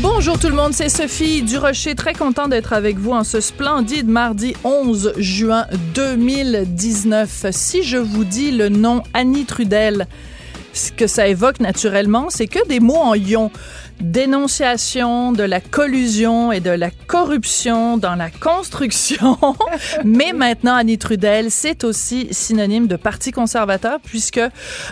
Bonjour tout le monde, c'est Sophie Durocher, très content d'être avec vous en ce splendide mardi 11 juin 2019. Si je vous dis le nom Annie Trudel, ce que ça évoque naturellement, c'est que des mots en ion. Dénonciation de la collusion et de la corruption dans la construction. Mais maintenant, Annie Trudel, c'est aussi synonyme de Parti conservateur puisque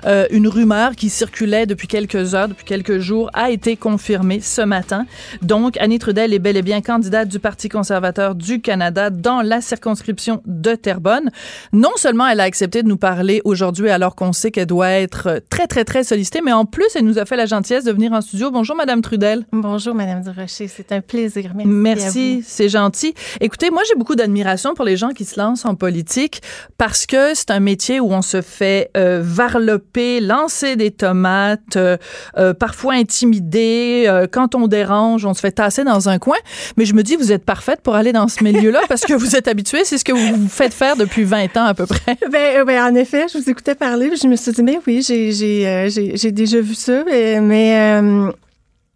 euh, une rumeur qui circulait depuis quelques heures, depuis quelques jours, a été confirmée ce matin. Donc, Annie Trudel est bel et bien candidate du Parti conservateur du Canada dans la circonscription de Terrebonne. Non seulement elle a accepté de nous parler aujourd'hui alors qu'on sait qu'elle doit être très, très, très sollicitée, mais en plus, elle nous a fait la gentillesse de venir en studio. Bonjour, Madame Trudel. Bonjour, Madame Durocher. C'est un plaisir. Merci. Merci, c'est gentil. Écoutez, moi, j'ai beaucoup d'admiration pour les gens qui se lancent en politique parce que c'est un métier où on se fait euh, varloper, lancer des tomates, euh, euh, parfois intimider. Euh, quand on dérange, on se fait tasser dans un coin. Mais je me dis, vous êtes parfaite pour aller dans ce milieu-là parce que vous êtes habituée. C'est ce que vous vous faites faire depuis 20 ans à peu près. Ben, ben, en effet, je vous écoutais parler, je me suis dit, mais oui, j'ai, déjà vu ça. Mais, mais, euh,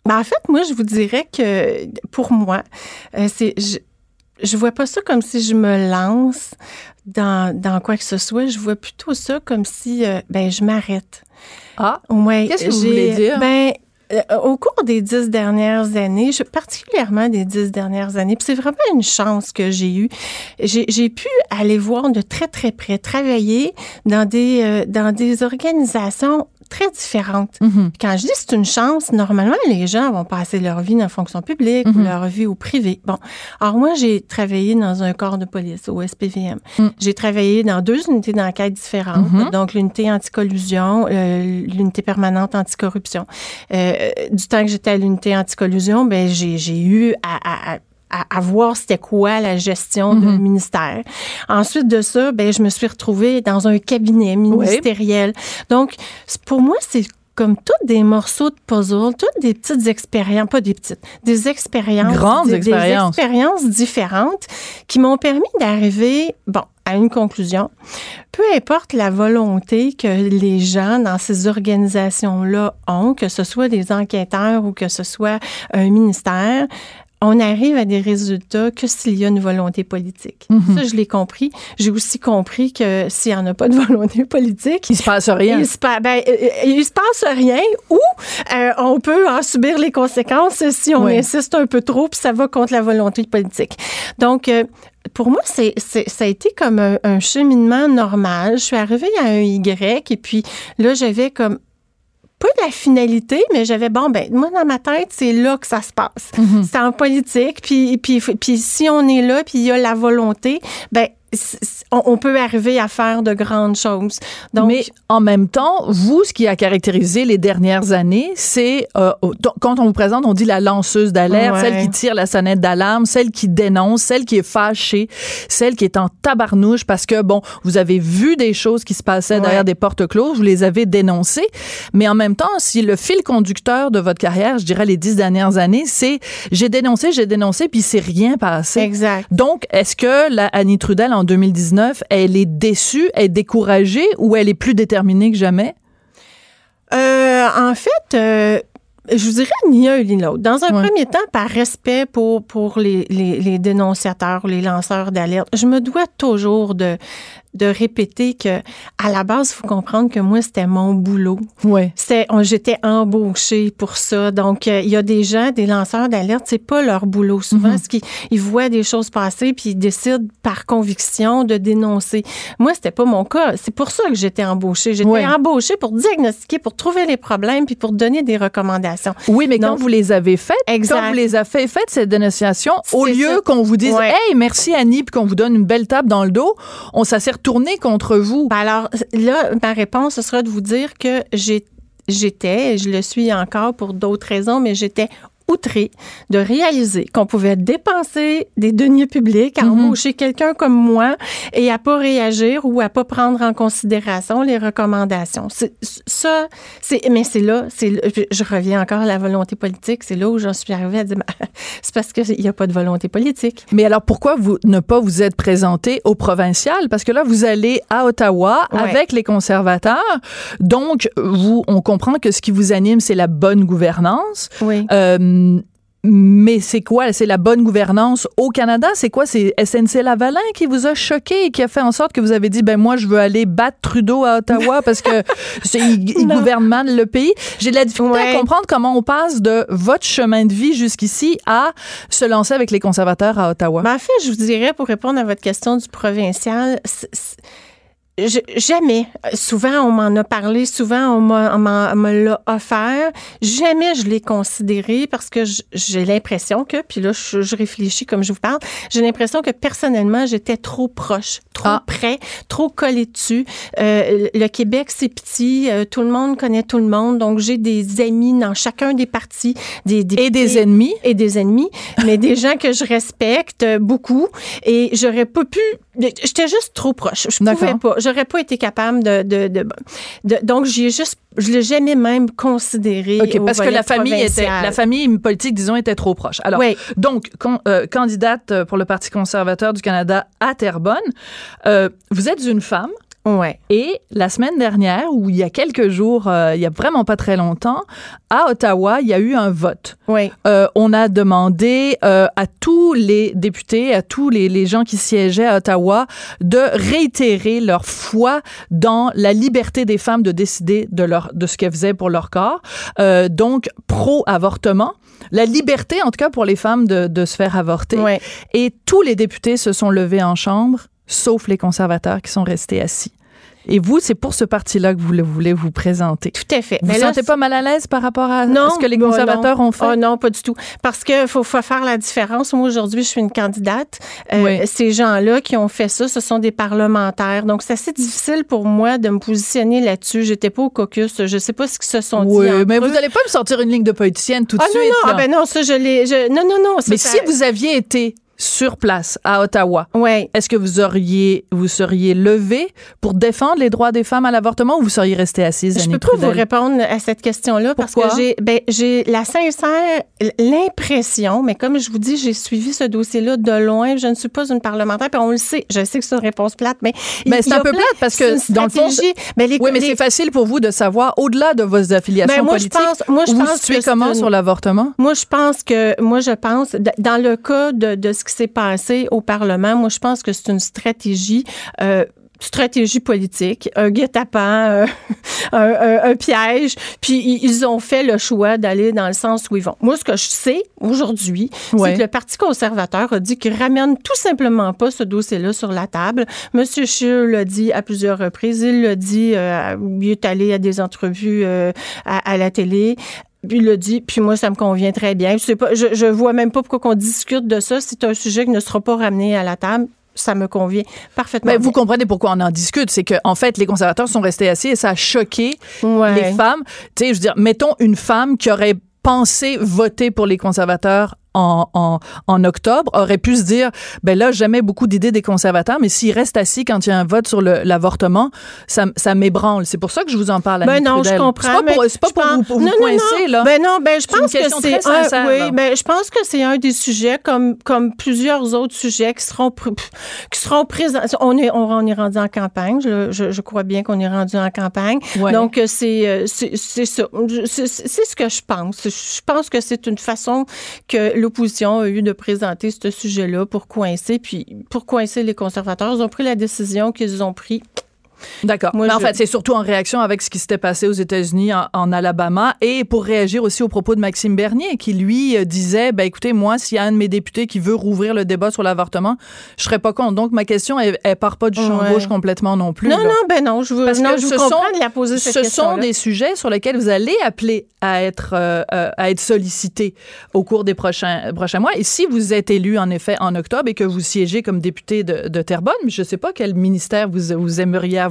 ben, en fait, moi, je vous dirais que pour moi, euh, c'est, je, je vois pas ça comme si je me lance dans, dans quoi que ce soit. Je vois plutôt ça comme si, euh, ben, je m'arrête. Ah, Ouais, Qu'est-ce que vous voulez dire? Ben, euh, au cours des dix dernières années, je, particulièrement des dix dernières années, puis c'est vraiment une chance que j'ai eue. J'ai j'ai pu aller voir de très très près, travailler dans des euh, dans des organisations très différentes. Mhm. Quand je dis c'est une chance, normalement les gens vont passer leur vie dans la fonction publique ou Mhm. leur vie au privé. Bon, alors moi j'ai travaillé dans un corps de police au SPVM. Mhm. J'ai travaillé dans deux unités d'enquête différentes, Mhm. donc l'unité anticollusion, euh, l'unité permanente anticorruption. Euh, du temps que j'étais à l'unité anticollusion, ben j'ai j'ai eu à, à- à à, à voir c'était quoi la gestion d'un ministère. Ensuite de ça, ben je me suis retrouvée dans un cabinet ministériel. Donc pour moi c'est comme tous des morceaux de puzzle, toutes des petites expériences, pas des petites, des expériences, Grandes des, expériences. des expériences différentes qui m'ont permis d'arriver, bon, à une conclusion. Peu importe la volonté que les gens dans ces organisations-là ont, que ce soit des enquêteurs ou que ce soit un ministère, on arrive à des résultats que s'il y a une volonté politique. Mhm. Ça, je l'ai compris. J'ai aussi compris que s'il n'y en a pas de volonté politique, il se passe rien. il se, pa- ben, euh, il se passe rien ou euh, on peut en subir les conséquences si on Oui. insiste un peu trop puis ça va contre la volonté politique. Donc, euh, pour moi, c'est, c'est- ça a été comme un, un cheminement normal. Je suis arrivée à un Y et puis là, j'avais comme pas la finalité, mais j'avais, bon, ben, moi, dans ma tête, c'est là que ça se passe. Mhm. C'est en politique, puis, puis, puis si on est là, puis il y a la volonté, ben, on, on peut arriver à faire de grandes choses. Donc, Mais en même temps, vous, ce qui a caractérisé les dernières années, c'est euh, quand on vous présente, on dit la lanceuse d'alerte, Ouais. celle qui tire la sonnette d'alarme, celle qui dénonce, celle qui est fâchée, celle qui est en tabarnouche parce que, bon, vous avez vu des choses qui se passaient Ouais. derrière des portes closes, vous les avez dénoncées, mais en même temps, si le fil conducteur de votre carrière, je dirais les dix dernières années, c'est j'ai dénoncé, j'ai dénoncé, puis c'est rien passé. exact. Donc, est-ce que la Annie Trudel en 2019, elle est déçue, elle est découragée ou elle est plus déterminée que jamais? Euh, en fait, euh, je vous dirais ni un ni l'autre. Dans un Ouais. premier temps, par respect pour, pour les, les, les dénonciateurs, les lanceurs d'alerte, je me dois toujours de de répéter que à la base, il faut comprendre que moi, c'était mon boulot. Ouais. On- j'étais embauchée pour ça. Donc, euh, il y a des gens, des lanceurs d'alerte, c'est pas leur boulot. Souvent, ce qu'ils ils voient des choses passer puis ils décident par conviction de dénoncer. Moi, c'était pas mon cas. C'est pour ça que j'étais embauchée. J'étais Ouais. embauchée pour diagnostiquer, pour trouver les problèmes puis pour donner des recommandations. Oui, mais quand vous les avez faites, Exact. quand vous les avez fait, faites cette dénonciation, au C'est lieu qu'on vous dise Ouais. Hey, merci Annie, puis qu'on vous donne une belle tape dans le dos, on ça retourné contre vous? Ben alors, là, ma réponse, ce sera de vous dire que j'ai- j'étais, je le suis encore pour d'autres raisons, mais j'étais de réaliser qu'on pouvait dépenser des deniers publics à embaucher quelqu'un comme moi et à pas réagir ou à pas prendre en considération les recommandations. Ça, c'est, mais c'est là, c'est, je reviens encore à la volonté politique, c'est là où j'en suis arrivée à dire, Ben, c'est parce qu'il n'y a pas de volonté politique. Mais alors pourquoi vous ne pas vous être présenté au provincial? Parce que là vous allez à Ottawa Ouais. avec les conservateurs. Donc vous on comprend que ce qui vous anime c'est la bonne gouvernance. Oui. Euh, mais c'est quoi? C'est la bonne gouvernance au Canada? C'est quoi? C'est SNC Lavalin qui vous a choqué et qui a fait en sorte que vous avez dit, ben moi, je veux aller battre Trudeau à Ottawa parce que c'est, il, il gouverne mal le pays? J'ai de la difficulté Ouais. à comprendre comment on passe de votre chemin de vie jusqu'ici à se lancer avec les conservateurs à Ottawa. Ben, en fait, je vous dirais, pour répondre à votre question du provincial, je- jamais, souvent on m'en a parlé, souvent on m'a- on m'en- on me l'a offert, jamais je l'ai considéré parce que j'ai l'impression que, puis là je, je réfléchis comme je vous parle, j'ai l'impression que personnellement j'étais trop proche, trop Ah. près, trop collé dessus. Euh, le Québec c'est petit, euh, tout le monde connaît tout le monde, donc j'ai des amis dans chacun des partis, des, des Et des ennemis. et des ennemis, mais des gens que je respecte beaucoup. Et j'aurais pas pu. J'étais juste trop proche. Je pouvais pas. J'aurais pas été capable de. de, de, de- donc, juste. Je l'ai jamais même considéré. OK, au parce que la famille était, la famille politique, disons, était trop proche. Alors, Oui. donc, con- euh, candidate pour le Parti conservateur du Canada à Terrebonne, euh, vous êtes une femme. Ouais. Et la semaine dernière, ou il y a quelques jours, euh, il y a vraiment pas très longtemps, à Ottawa, il y a eu un vote. Oui. Euh, on a demandé euh, à tous les députés, à tous les, les gens qui siégeaient à Ottawa, de réitérer leur foi dans la liberté des femmes de décider de leur de ce qu'elles faisaient pour leur corps. Euh, donc pro-avortement, la liberté en tout cas pour les femmes de, de se faire avorter. Ouais. Et tous les députés se sont levés en chambre, sauf les conservateurs qui sont restés assis. Et vous, c'est pour ce parti-là que vous le- voulez vous présenter. Tout à fait. Vous là, sentez pas mal à l'aise par rapport à, Non, ce que les bah conservateurs non. ont fait? Oh non, pas du tout. Parce que faut, faut faire la différence. Moi, aujourd'hui, je suis une candidate. Euh, Oui. Ces gens-là qui ont fait ça, ce sont des parlementaires. Donc, c'est assez difficile pour moi de me positionner là-dessus. J'étais pas au caucus. Je sais pas ce qu'ils se sont dit. Oui, mais eux. vous n'allez pas me sortir une ligne de politicienne tout de Ah non, suite. non, là. ah ben non, ça, je l'ai. je- Non, non, non. mais ça- si vous aviez été sur place à Ottawa, Ouais. est-ce que vous auriez vous seriez levé pour défendre les droits des femmes à l'avortement ou vous seriez resté assise Je Annie peux pas vous répondre à cette question-là parce que j'ai ben, j'ai la sincère l'impression, mais comme je vous dis, j'ai suivi ce dossier-là de loin. Je ne suis pas une parlementaire, puis on le sait. Je sais que c'est une réponse plate, mais Mais c'est un peu plate parce que, dans le fond. Mais les, Oui, mais les- c'est facile pour vous de savoir au-delà de vos affiliations Ben, moi, je politiques. pense- moi, je vous vous pense que comment une- sur l'avortement? Moi, je pense que, moi, je pense, dans le cas de, de ce qui s'est passé au Parlement, moi, je pense que c'est une stratégie. euh, stratégie politique, un guet-apens, euh, un, un- un piège, puis ils ont fait le choix d'aller dans le sens où ils vont. Moi, ce que je sais aujourd'hui, Ouais. c'est que le Parti conservateur a dit qu'il ramène tout simplement pas ce dossier-là sur la table. Monsieur Scheer l'a dit à plusieurs reprises. Il l'a dit, euh, il est allé à des entrevues euh, à, à la télé. Il l'a dit, puis moi, ça me convient très bien. Je sais pas, je, je vois même pas pourquoi qu'on discute de ça. C'est un sujet qui ne sera pas ramené à la table. Ça me convient parfaitement. Mais vous comprenez pourquoi on en discute, c'est que en fait les conservateurs sont restés assis et ça a choqué Ouais. les femmes. Tu sais, je veux dire, mettons une femme qui aurait pensé voter pour les conservateurs en, en, en octobre aurait pu se dire ben là j'aimais beaucoup d'idées des conservateurs mais s'ils restent assis quand il y a un vote sur l'avortement ça, ça m'ébranle c'est pour ça que je vous en parle Ben non, je comprends. c'est pas pour, c'est pas pour pense- vous, pour non, coincer là Ben non, ben je pense que c'est un, sincère, oui, là. ben je pense que c'est un des sujets comme comme plusieurs autres sujets qui seront qui seront présents. On est on, on est rendu en campagne. Je, je, je crois bien qu'on est rendu en campagne. Ouais. Donc euh, c'est euh, c'est c'est ça. Je- C'est c'est ce que je pense. Je pense que c'est une façon que l'opposition a eu de présenter ce sujet-là pour coincer, puis pour coincer les conservateurs. Ils ont pris la décision qu'ils ont pris D'accord. Mais en fait, c'est surtout en réaction avec ce qui s'était passé aux États-Unis, en, Alabama, et pour réagir aussi aux propos de Maxime Bernier, qui lui euh, disait, ben écoutez, moi, s'il y a un de mes députés qui veut rouvrir le débat sur l'avortement, je serais pas contre. Donc ma question, elle, elle part pas du champ gauche complètement non plus. Non, non, ben non, je veux, Parce non, que je vous sont, de la poser cette Ce sont des sujets sur lesquels vous allez appeler à être euh, euh, à être sollicité au cours des prochains prochains mois. Et si vous êtes élu en effet en octobre et que vous siégez comme député de, de Terrebonne, je sais pas quel ministère vous vous aimeriez avoir,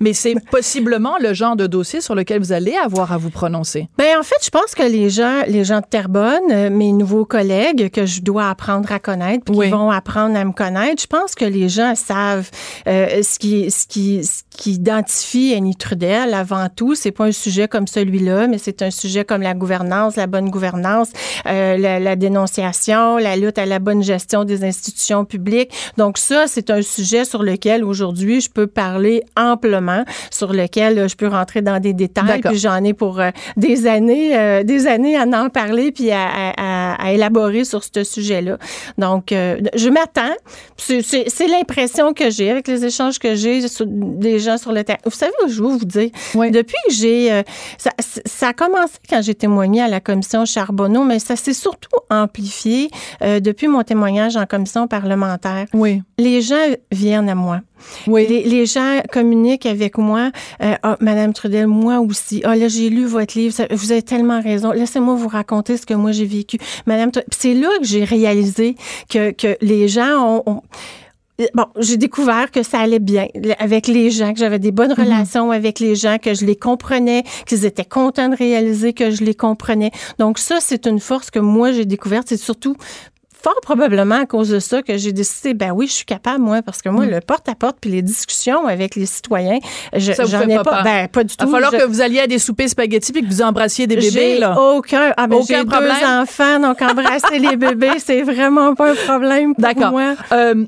mais c'est possiblement le genre de dossier sur lequel vous allez avoir à vous prononcer. Ben en fait, je pense que les gens, les gens de Terrebonne, euh, mes nouveaux collègues que je dois apprendre à connaître, puis Oui. qui vont apprendre à me connaître, je pense que les gens savent euh, ce qui, ce qui, ce qui identifie Annie Trudel avant tout. C'est pas un sujet comme celui-là, mais c'est un sujet comme la gouvernance, la bonne gouvernance, euh, la, la dénonciation, la lutte à la bonne gestion des institutions publiques. Donc ça, c'est un sujet sur lequel aujourd'hui je peux parler amplement, sur lequel euh, je peux rentrer dans des détails. D'accord. Puis j'en ai pour euh, des années, euh, des années à en parler puis à, à- à- à élaborer sur ce sujet-là. Donc, je m'attends. C'est- l'impression que j'ai avec les échanges que j'ai des gens sur le terrain. Vous savez, je veux vous dire, Oui. depuis que j'ai... euh, ça, ça a commencé quand j'ai témoigné à la commission Charbonneau, mais ça s'est surtout amplifié euh, depuis mon témoignage en commission parlementaire. Oui. Les gens viennent à moi. Oui. Les, les gens communiquent avec moi. Euh, ah, Madame Trudel, moi aussi. Ah, là, j'ai lu votre livre. Ça- vous avez tellement raison. Laissez-moi vous raconter ce que moi j'ai vécu. Madame Trudel, c'est là que j'ai réalisé que, que les gens ont, ont- Bon, j'ai découvert que ça allait bien avec les gens, que j'avais des bonnes relations avec les gens, que je les comprenais, qu'ils étaient contents de réaliser que je les comprenais. Donc ça, c'est une force que moi j'ai découverte. C'est surtout fort probablement à cause de ça que j'ai décidé, ben oui, je suis capable, moi, parce que moi, le porte-à-porte puis les discussions avec les citoyens, je, j'en ai pas pas, ben pas du Il tout. va falloir Je- que vous alliez à des soupers spaghettis puis que vous embrassiez des bébés, j'ai là. aucun, ah ben, Aucun j'ai problème? deux enfants, donc embrasser les bébés, c'est vraiment pas un problème pour D'accord. moi. Euh,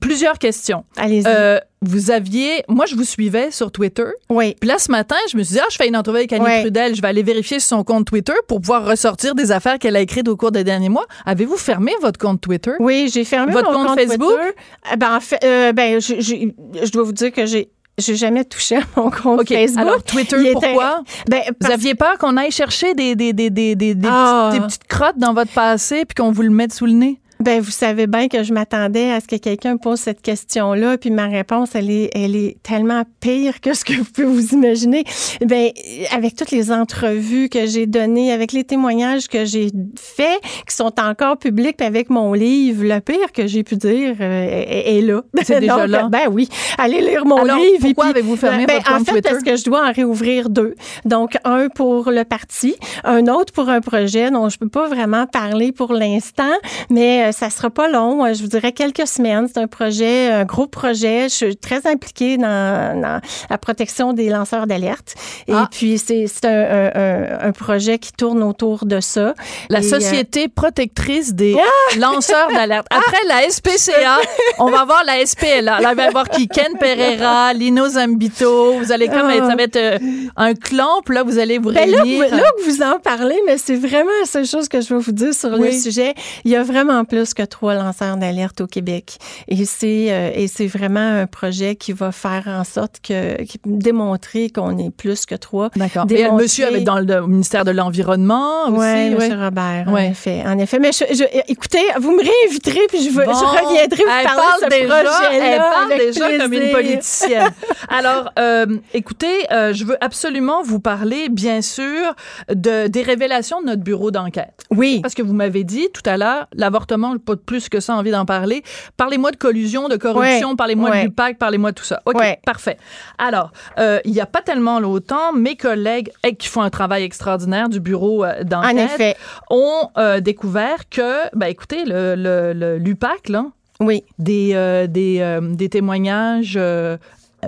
plusieurs questions. Allez-y. Euh, vous aviez, moi je vous suivais sur Twitter. oui. Puis là ce matin, je me suis dit ah je fais une entrevue avec Annie. Trudel, je vais aller vérifier sur son compte Twitter pour pouvoir ressortir des affaires qu'elle a écrites au cours des derniers mois. Avez-vous fermé votre compte Twitter? Oui, j'ai fermé Votre mon compte compte Facebook? Twitter. Eh Ben, en fait, euh, ben, je, je, je dois vous dire que j'ai, j'ai jamais touché à mon compte Ok. Facebook. Alors Twitter, Il était- pourquoi? Ben, Vous aviez peur qu'on aille chercher des des des des des, des Ah. petites, des petites crottes dans votre passé puis qu'on vous le mette sous le nez? Ben, vous savez bien que je m'attendais à ce que quelqu'un pose cette question-là, puis ma réponse, elle est, elle est tellement pire que ce que vous pouvez vous imaginer. Ben, avec toutes les entrevues que j'ai données, avec les témoignages que j'ai faits, qui sont encore publics, puis avec mon livre, le pire que j'ai pu dire euh, est, est là. C'est déjà là. Ben oui, allez lire mon Alors, livre. pourquoi avez-vous fermé ben, votre En compte fait, Twitter? parce que je dois en réouvrir deux? Donc, un pour le parti, un autre pour un projet dont je peux pas vraiment parler pour l'instant, mais euh, ça sera pas long. Euh, Je vous dirais quelques semaines. C'est un projet, un gros projet. Je suis très impliquée dans, dans la protection des lanceurs d'alerte. Et Ah. puis, c'est un, un- un- un projet qui tourne autour de ça. La Et, euh, Société protectrice des lanceurs d'alerte. Après la SPCA, on va voir la SPLA. Là, il va y avoir qui? Ken Pereira, Lino Zambito. Vous allez comme Ah. être, ça va être euh, un clan, puis là, vous allez vous Ben là, réunir. vous- là que vous en parlez, mais c'est vraiment la seule chose que je veux vous dire sur le sujet. Il y a vraiment plus que trois lanceurs d'alerte au Québec. Et c'est euh, et c'est vraiment un projet qui va faire en sorte que qui- démontrer qu'on est plus que trois. D'accord. Et le Démontrer- monsieur avec dans le ministère de l'Environnement aussi. Oui, ouais. Robert, Ouais. en effet. En effet. Mais je, je- écoutez, vous me réinviterez, puis je, veux- Bon. je reviendrai vous elle parler parle de ce déjà. Elle parle déjà comme une politicienne. Alors, euh, écoutez, euh, je veux absolument vous parler, bien sûr, de, des révélations de notre bureau d'enquête. Oui. Parce que vous m'avez dit tout à l'heure, l'avortement, j'ai pas de plus que ça envie d'en parler. Parlez-moi de collusion, de corruption, Ouais. parlez-moi de Ouais. l'UPAC, parlez-moi de tout ça. OK, Ouais. parfait. Alors, euh, il n'y a pas tellement longtemps, mes collègues qui font un travail extraordinaire du bureau euh, d'enquête En ont euh, découvert que, ben écoutez, le, le, le- l'UPAC, là, Oui. des, euh, des, des témoignages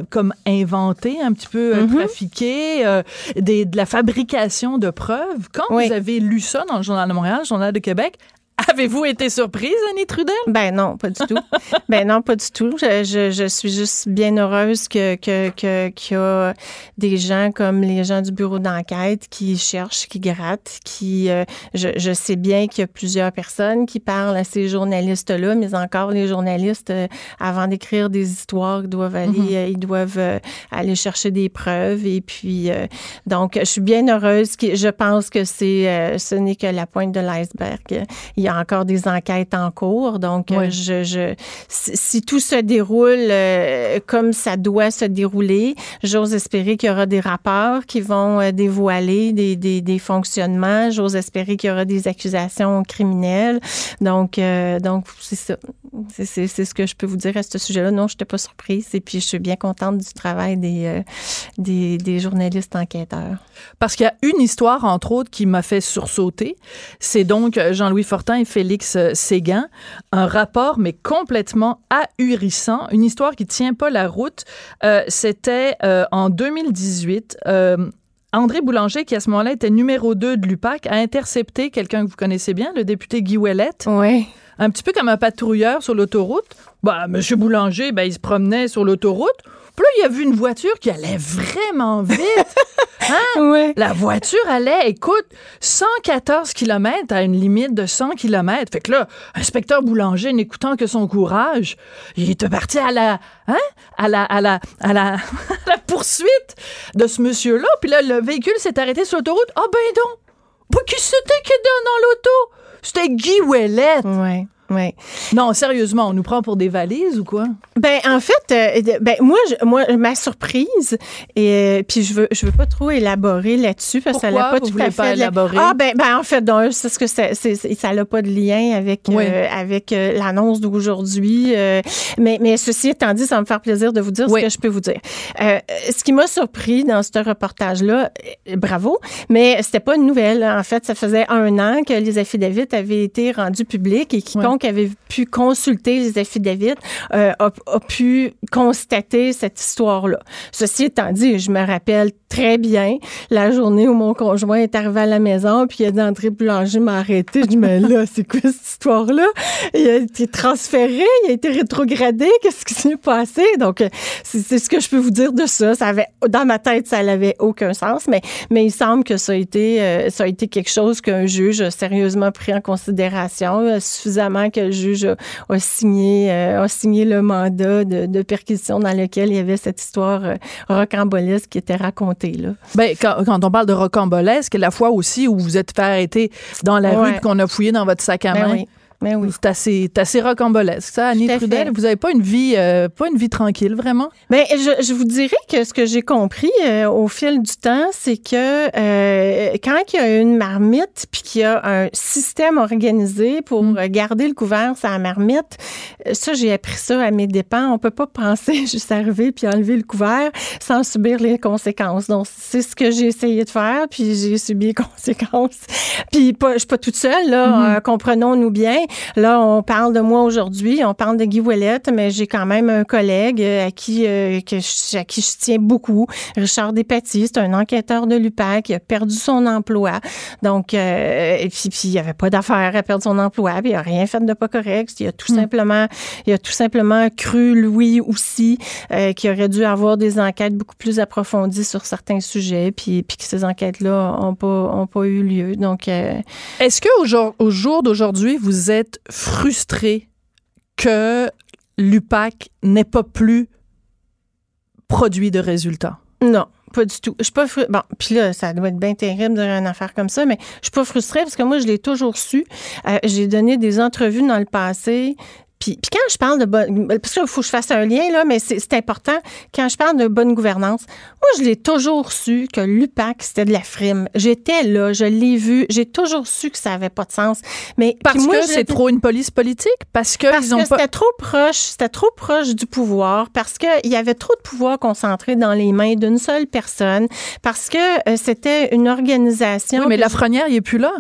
comme inventés, un petit peu trafiqués, euh, des, de la fabrication de preuves. Quand Oui. vous avez lu ça dans le Journal de Montréal, le Journal de Québec, Avez-vous été surprise, Annie Trudel? Ben non, pas du tout. ben non, pas du tout. Je, je, je suis juste bien heureuse que que que qu'il y a des gens comme les gens du bureau d'enquête qui cherchent, qui grattent, qui euh, je, je sais bien qu'il y a plusieurs personnes qui parlent à ces journalistes-là, mais encore les journalistes euh, avant d'écrire des histoires, ils doivent aller, euh, ils doivent euh, aller chercher des preuves et puis euh, donc je suis bien heureuse. que- Je pense que c'est euh, ce n'est que la pointe de l'iceberg. Il y a encore des enquêtes en cours, donc euh, Ouais. je, je si, si tout se déroule euh, comme ça doit se dérouler, j'ose espérer qu'il y aura des rapports qui vont euh, dévoiler des, des, des fonctionnements. J'ose espérer qu'il y aura des accusations criminelles. Donc, euh, donc c'est ça. C'est, ce que je peux vous dire à ce sujet-là. Non, je n'étais pas surprise. Et puis, je suis bien contente du travail des, euh, des, des journalistes enquêteurs. Parce qu'il y a une histoire, entre autres, qui m'a fait sursauter. C'est donc Jean-Louis Fortin Félix euh, Séguin. Un rapport, mais complètement ahurissant. Une histoire qui tient pas la route. Euh, C'était euh, en 2018. Euh, André Boulanger, qui à ce moment-là était numéro 2 de l'UPAC, a intercepté quelqu'un que vous connaissez bien, le député Guy Ouellette, Oui. Un petit peu comme un patrouilleur sur l'autoroute. Bah, Monsieur Boulanger, ben, il se promenait sur l'autoroute. Puis là, il a vu une voiture qui allait vraiment vite. Oui. La voiture allait, écoute, 114 km à une limite de 100 km. Fait que là, inspecteur Boulanger, n'écoutant que son courage, il était parti à la, hein, à la, à la, à la, à la poursuite de ce monsieur-là. Puis là, le véhicule s'est arrêté sur l'autoroute. Ah ben donc! Bah, qui c'était qui était dans l'auto? C'était Guy Ouellette. Oui. Non, sérieusement, on nous prend pour des valises ou quoi? Ben en fait, euh, ben moi, je, moi ma surprise et euh, puis je veux je veux pas trop élaborer là-dessus parce que ça n'a pas vous tout à fait la- élaborer? Ah ben ben en fait c'est ce que c'est- c'est- ça n'a pas de lien avec Oui. euh, avec l'annonce d'aujourd'hui mais mais ceci étant dit, ça va me faire plaisir de vous dire Oui. ce que je peux vous dire. Ce qui m'a surpris dans ce reportage là, bravo, mais c'était pas une nouvelle. En fait, ça faisait un an que les affidavits avaient été rendus publics et quiconque avait pu consulter les affidavits euh, a, pu constater cette histoire-là. Ceci étant dit, je me rappelle très bien la journée où mon conjoint est arrivé à la maison puis il a dit André Boulanger m'a arrêté. Je dis mais là, c'est quoi cette histoire-là? Il a été transféré, il a été rétrogradé. Qu'est-ce qui s'est passé? Donc, euh, c'est c'est ce que je peux vous dire de ça. Ça avait, dans ma tête, ça n'avait aucun sens, mais, mais il semble que ça a été, euh, ça a été quelque chose qu'un juge a sérieusement pris en considération, euh, suffisamment que le juge a, a signé, euh, a signé le mandat de, de perquisition dans lequel il y avait cette histoire euh, rocambolesque qui était racontée. Là. Ben, quand, quand on parle de rocambolesque, la fois aussi où vous êtes fait arrêter dans la rue Ouais. puis qu'on a fouillé dans votre sac à Ben main. oui. Ben oui. C'est assez, assez rocambolesque, ça, Annie Trudel. Vous n'avez pas une vie, euh, pas une vie tranquille, vraiment? Ben, je, je vous dirais que ce que j'ai compris euh, au fil du temps, c'est que euh, quand il y a une marmite puis qu'il y a un système organisé pour Mm. garder le couvert sur la marmite, euh, ça, j'ai appris ça à mes dépens. On peut pas penser juste arriver puis enlever le couvert sans subir les conséquences. Donc, c'est ce que j'ai essayé de faire puis j'ai subi les conséquences. Puis, pas, je suis pas toute seule, là. Mm-hmm. Euh, Comprenons-nous bien. Là, on parle de moi aujourd'hui, on parle de Guy Ouellette, mais j'ai quand même un collègue euh, à qui, euh, que je, à qui je tiens beaucoup, Richard Despatie, c'est un enquêteur de l'UPAC, il a perdu son emploi. Donc, euh, et puis, puis il n'y avait pas d'affaire à perdre son emploi, puis il n'a rien fait de pas correct. Il a tout simplement, il a tout simplement cru, Louis aussi, euh, qu'il aurait dû avoir des enquêtes beaucoup plus approfondies sur certains sujets, puis, puis que ces enquêtes-là n'ont pas, ont pas eu lieu. Donc, euh, Est-ce qu'au jour, au jour d'aujourd'hui, vous êtes frustré que l'UPAC n'ait pas plus produit de résultats? Non, pas du tout. Je suis pas fru- Bon, puis là, ça doit être bien terrible de dire une affaire comme ça, mais je suis pas frustrée parce que moi, je l'ai toujours su. Euh, j'ai donné des entrevues dans le passé. Puis, puis quand je parle de bonne... Parce qu'il faut que je fasse un lien, là, mais c'est important. Quand je parle de bonne gouvernance, moi, je l'ai toujours su que l'UPAC, c'était de la frime. J'étais là, je l'ai vu. J'ai toujours su que ça avait pas de sens. Mais Parce moi, que c'est trop une police politique? Parce que parce ils ont que pas. c'était trop proche, c'était trop proche du pouvoir, parce qu'il y avait trop de pouvoir concentré dans les mains d'une seule personne, parce que euh, c'était une organisation. Oui, mais Lafrenière, il est plus là.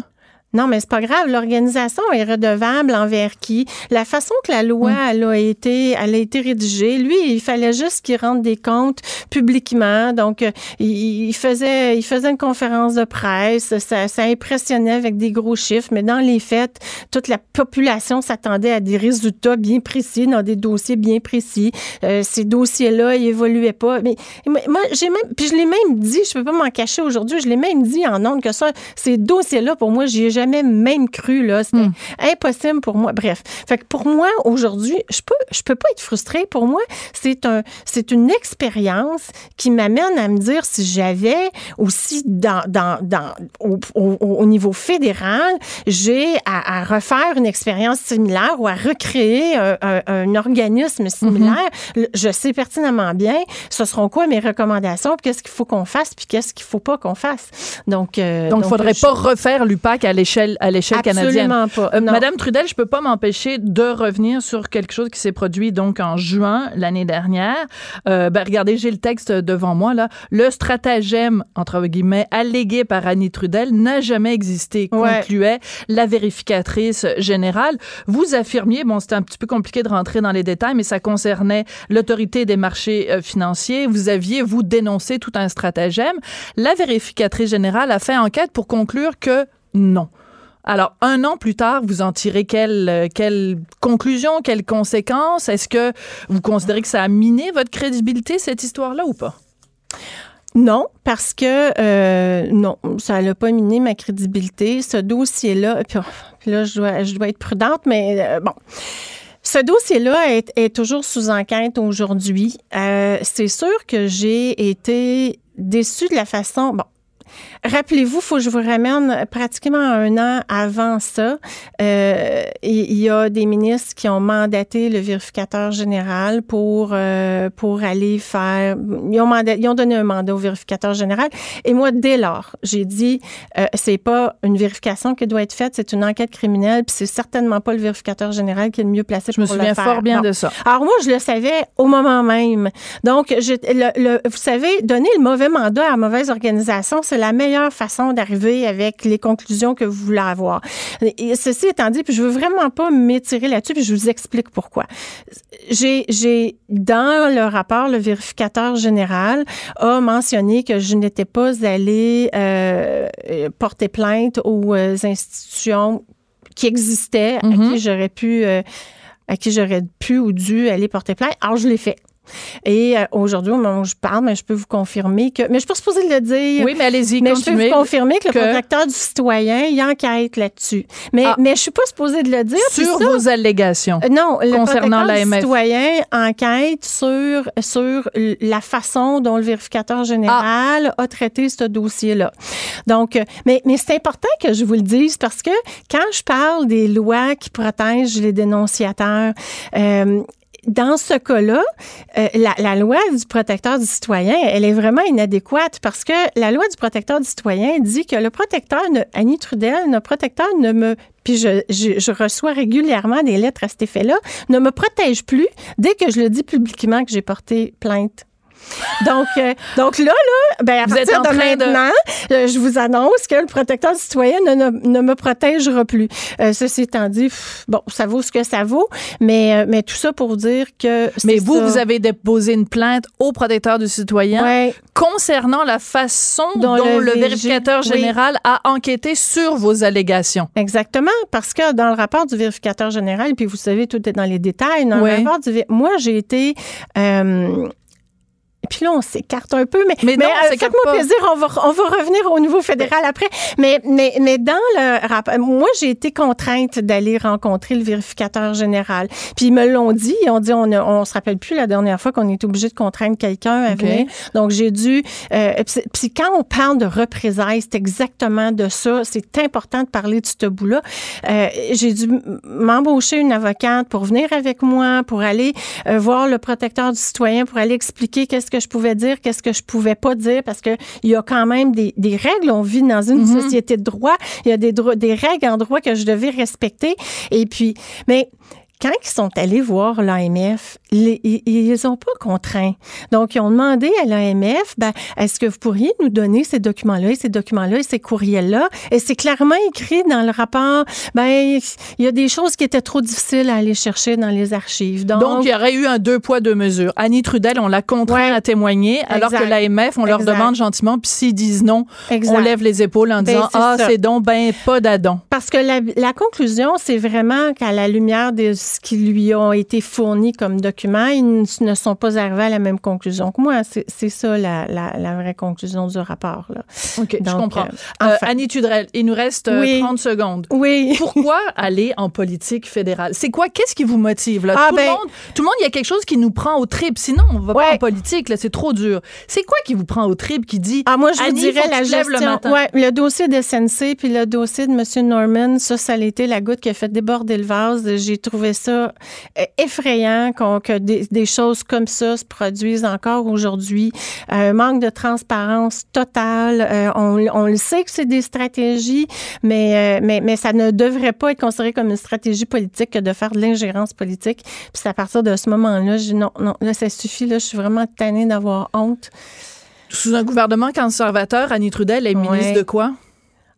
Non, mais c'est pas grave. L'organisation est redevable envers qui? La façon que la loi Mm. elle a été, elle a été rédigée, lui, il fallait juste qu'il rende des comptes publiquement. Donc, euh, il, il faisait, il faisait une conférence de presse. Ça, ça impressionnait avec des gros chiffres, mais dans les faits, toute la population s'attendait à des résultats bien précis dans des dossiers bien précis. Euh, ces dossiers-là, ils évoluaient pas. Mais moi, j'ai même, puis je l'ai même dit, je peux pas m'en cacher aujourd'hui, je l'ai même dit en ondes que ça, ces dossiers-là, pour moi, j'y ai jamais même cru, là. C'était impossible pour moi. Bref. Fait que pour moi, aujourd'hui, je peux, je peux pas être frustrée. Pour moi, c'est un, c'est une expérience qui m'amène à me dire si j'avais aussi dans, dans, dans, au, au, au niveau fédéral, j'ai à, à refaire une expérience similaire ou à recréer un, un, un organisme similaire, le- je sais pertinemment bien ce seront quoi mes recommandations, qu'est-ce qu'il faut qu'on fasse, puis qu'est-ce qu'il faut pas qu'on fasse. Donc, euh, Donc, il faudrait je- pas refaire l'UPAC à l'échelle à l'échelle canadienne. Absolument pas. Euh. Madame Trudel, je peux pas m'empêcher de revenir sur quelque chose qui s'est produit donc en juin l'année dernière. Euh, ben, regardez, j'ai le texte devant moi là. Le stratagème entre guillemets allégué par Annie Trudel n'a jamais existé, Ouais. concluait la vérificatrice générale. Vous affirmiez, bon, c'était un petit peu compliqué de rentrer dans les détails, mais ça concernait l'autorité des marchés euh, financiers. Vous aviez vous dénoncé tout un stratagème. La vérificatrice générale a fait enquête pour conclure que non. Alors, un an plus tard, vous en tirez quelle, euh, quelle conclusion, quelles conséquences? Est-ce que vous considérez que ça a miné votre crédibilité, cette histoire-là, ou pas? Non, parce que euh, non, ça n'a pas miné ma crédibilité. Ce dossier-là, puis, puis là, je dois, être prudente, mais euh, bon. Ce dossier-là est, toujours sous enquête aujourd'hui. Euh, c'est sûr que j'ai été déçue de la façon. Bon, Rappelez-vous, faut que je vous ramène pratiquement un an avant ça. Euh, il y a des ministres qui ont mandaté le vérificateur général pour euh, pour aller faire. Ils ont, mandat- ils ont donné un mandat au vérificateur général. Et moi, dès lors, j'ai dit, euh, c'est pas une vérification qui doit être faite, c'est une enquête criminelle. Puis c'est certainement pas le vérificateur général qui est le mieux placé Je me souviens le faire. fort bien de ça. Alors moi, je le savais au moment même. Donc, je, le, le- vous savez, donner le mauvais mandat à la mauvaise organisation, c'est la meilleure façon d'arriver avec les conclusions que vous voulez avoir. Et ceci étant dit, puis je veux vraiment pas m'étirer là-dessus, puis je vous explique pourquoi. J'ai, j'ai dans le rapport, le vérificateur général a mentionné que je n'étais pas allée euh, porter plainte aux euh, institutions qui existaient, à Mhm. qui j'aurais pu euh, à qui j'aurais pu ou dû aller porter plainte. Alors, je l'ai fait. Et euh, aujourd'hui, au moment où je parle, mais je peux vous confirmer que... Mais je suis pas supposée de le dire. Oui, mais allez-y, Mais je peux vous confirmer que le protecteur du citoyen, il enquête là-dessus. Mais, Ah. mais je suis pas supposée de le dire. Sur ça- vos allégations. euh, Non, le Concernant protecteur du citoyen enquête sur, sur la façon dont le vérificateur général Ah. a traité ce dossier-là. Donc, euh, mais, mais c'est important que je vous le dise parce que quand je parle des lois qui protègent les dénonciateurs, euh, dans ce cas-là, euh, la, la loi du protecteur du citoyen, elle est vraiment inadéquate parce que la loi du protecteur du citoyen dit que le protecteur, ne, Annie Trudel, notre protecteur ne me puis je, je, je reçois régulièrement des lettres à cet effet-là, ne me protège plus dès que je le dis publiquement que j'ai porté plainte. Donc, euh, donc là, là, ben à Vous êtes partir en de maintenant, euh, je vous annonce que le protecteur du citoyen ne, ne, ne me protégera plus. Euh, ceci étant dit, pff, bon, ça vaut ce que ça vaut, mais, mais tout ça pour dire que. Mais vous, ça. vous avez déposé une plainte au protecteur du citoyen Ouais. concernant la façon dont, Dont le, le VG vérificateur oui. général a enquêté sur vos allégations. Exactement, parce que dans le rapport du vérificateur général, puis vous savez, tout est dans les détails, dans Oui. le rapport du... Moi, j'ai été... euh, puis là, on s'écarte un peu, mais, Mais on euh, faites-moi plaisir, on va, on va revenir au niveau fédéral après. Mais, mais, mais dans le rapport, moi, j'ai été contrainte d'aller rencontrer le vérificateur général. Puis ils me l'ont dit, ils ont dit, on, on se rappelle plus la dernière fois qu'on est obligé de contraindre quelqu'un à venir. Donc, j'ai dû... euh, puis quand on parle de représailles, c'est exactement de ça. C'est important de parler de ce bout-là. Euh, j'ai dû m'embaucher une avocate pour venir avec moi, pour aller euh, voir le protecteur du citoyen, pour aller expliquer qu'est-ce que je pouvais dire, qu'est-ce que je pouvais pas dire, parce que il y a quand même des, des règles. On vit dans une société de droit. Il y a des, des règles en droit que je devais respecter. Et puis, mais quand ils sont allés voir l'AMF, ils n'ont pas contraint. Donc, ils ont demandé à l'AMF, ben, est-ce que vous pourriez nous donner ces documents-là, ces documents-là, ces courriels-là? Et c'est clairement écrit dans le rapport, ben, il y a des choses qui étaient trop difficiles à aller chercher dans les archives. Donc, il y aurait eu un deux poids, deux mesures. Annie Trudel, on l'a contraint à témoigner, alors que l'AMF, on leur demande gentiment, puis s'ils disent non, on lève les épaules en ben, disant, ah, c'est donc ben pas d'adon. Parce que la, la conclusion, c'est vraiment qu'à la lumière de ce qui lui ont été fournis comme documents, ils ne sont pas arrivés à la même conclusion que moi. C'est ça la, la, vraie conclusion du rapport. Là. OK, je comprends. Euh, euh, Annie Tudrel, il nous reste 30 euh, secondes. Oui. Pourquoi aller en politique fédérale? C'est quoi? Qu'est-ce qui vous motive? Là? Ah, tout, le ben monde, tout le monde, il y a quelque chose qui nous prend au trip. Sinon, on va pas en politique. Là, c'est trop dur. C'est quoi qui vous prend au trip qui dit Ah, moi, je vous dirais la gestion. Le, ouais, le dossier de SNC puis le dossier de M. Norman, ça, ça a été la goutte qui a fait déborder le vase. J'ai trouvé ça effrayant que des, des, choses comme ça se produisent encore aujourd'hui. Un manque de transparence totale. Euh, on, on, le sait que c'est des stratégies, mais, euh, mais, mais ça ne devrait pas être considéré comme une stratégie politique que de faire de l'ingérence politique. Puis c'est à partir de ce moment-là, je dis non, non, là, ça suffit. Là, je suis vraiment tannée d'avoir honte. Sous un gouvernement conservateur, Annie Trudel est ministre de quoi?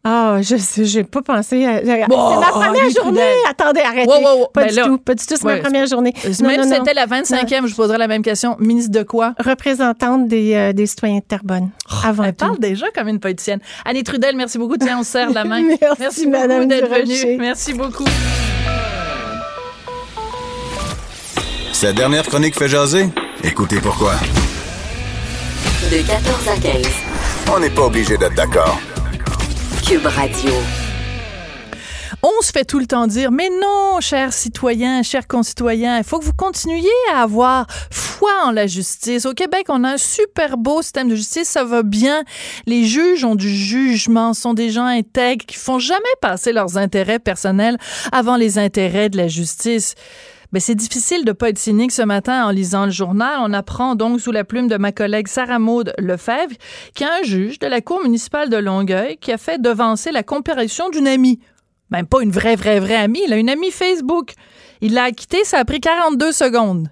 Ah, je sais, j'ai pas pensé. À... c'est ma première journée. Attendez, arrêtez. Pas ben du tout. Pas du tout. C'est ma première journée. Même si c'était la 25e, je poserais la même question. Ministre de quoi? Représentante des, euh, des citoyens de Terrebonne. Oh, avant elle parle déjà comme une politicienne. Annie Trudel, merci beaucoup. Tiens, on serre la main. merci, merci beaucoup d'être venue. Merci beaucoup. Sa dernière chronique fait jaser? Écoutez pourquoi. De 14 à 15. On n'est pas obligé d'être d'accord. Cube Radio. On se fait tout le temps dire, mais non, chers citoyens, chers concitoyens, il faut que vous continuiez à avoir foi en la justice. Au Québec, on a un super beau système de justice, ça va bien. Les juges ont du jugement, sont des gens intègres qui font jamais passer leurs intérêts personnels avant les intérêts de la justice. Mais c'est difficile de pas être cynique ce matin en lisant le journal. On apprend donc sous la plume de ma collègue Sarah Maud Lefebvre qu'il y un juge de la Cour municipale de Longueuil qui a fait devancer la comparution d'une amie. Même pas une vraie, vraie, vraie amie, il a une amie Facebook. Il l'a acquittée, ça a pris 42 secondes.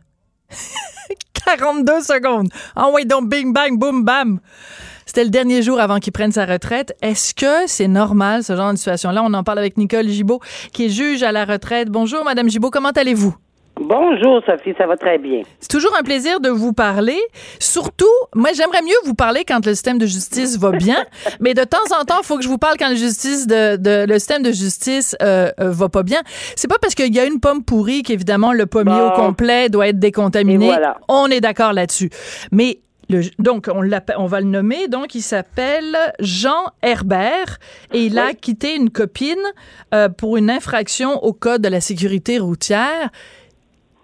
42 secondes. Ah oui, donc bing, bang, boum, bam. C'était le dernier jour avant qu'il prenne sa retraite. Est-ce que c'est normal, ce genre de situation-là? On en parle avec Nicole Gibault, qui est juge à la retraite. Bonjour, Madame Gibault, comment allez-vous? Bonjour Sophie, ça va très bien. C'est toujours un plaisir de vous parler. Surtout, moi j'aimerais mieux vous parler quand le système de justice va bien, mais de temps en temps, il faut que je vous parle quand le justice de, le système de justice euh, euh, va pas bien. C'est pas parce qu'il y a une pomme pourrie qu'évidemment le pommier au complet doit être décontaminé. On est d'accord là-dessus. Mais donc, on, on, va le nommer. Donc, il s'appelle Jean Herbert et il a quitté une copine euh, pour une infraction au code de la sécurité routière.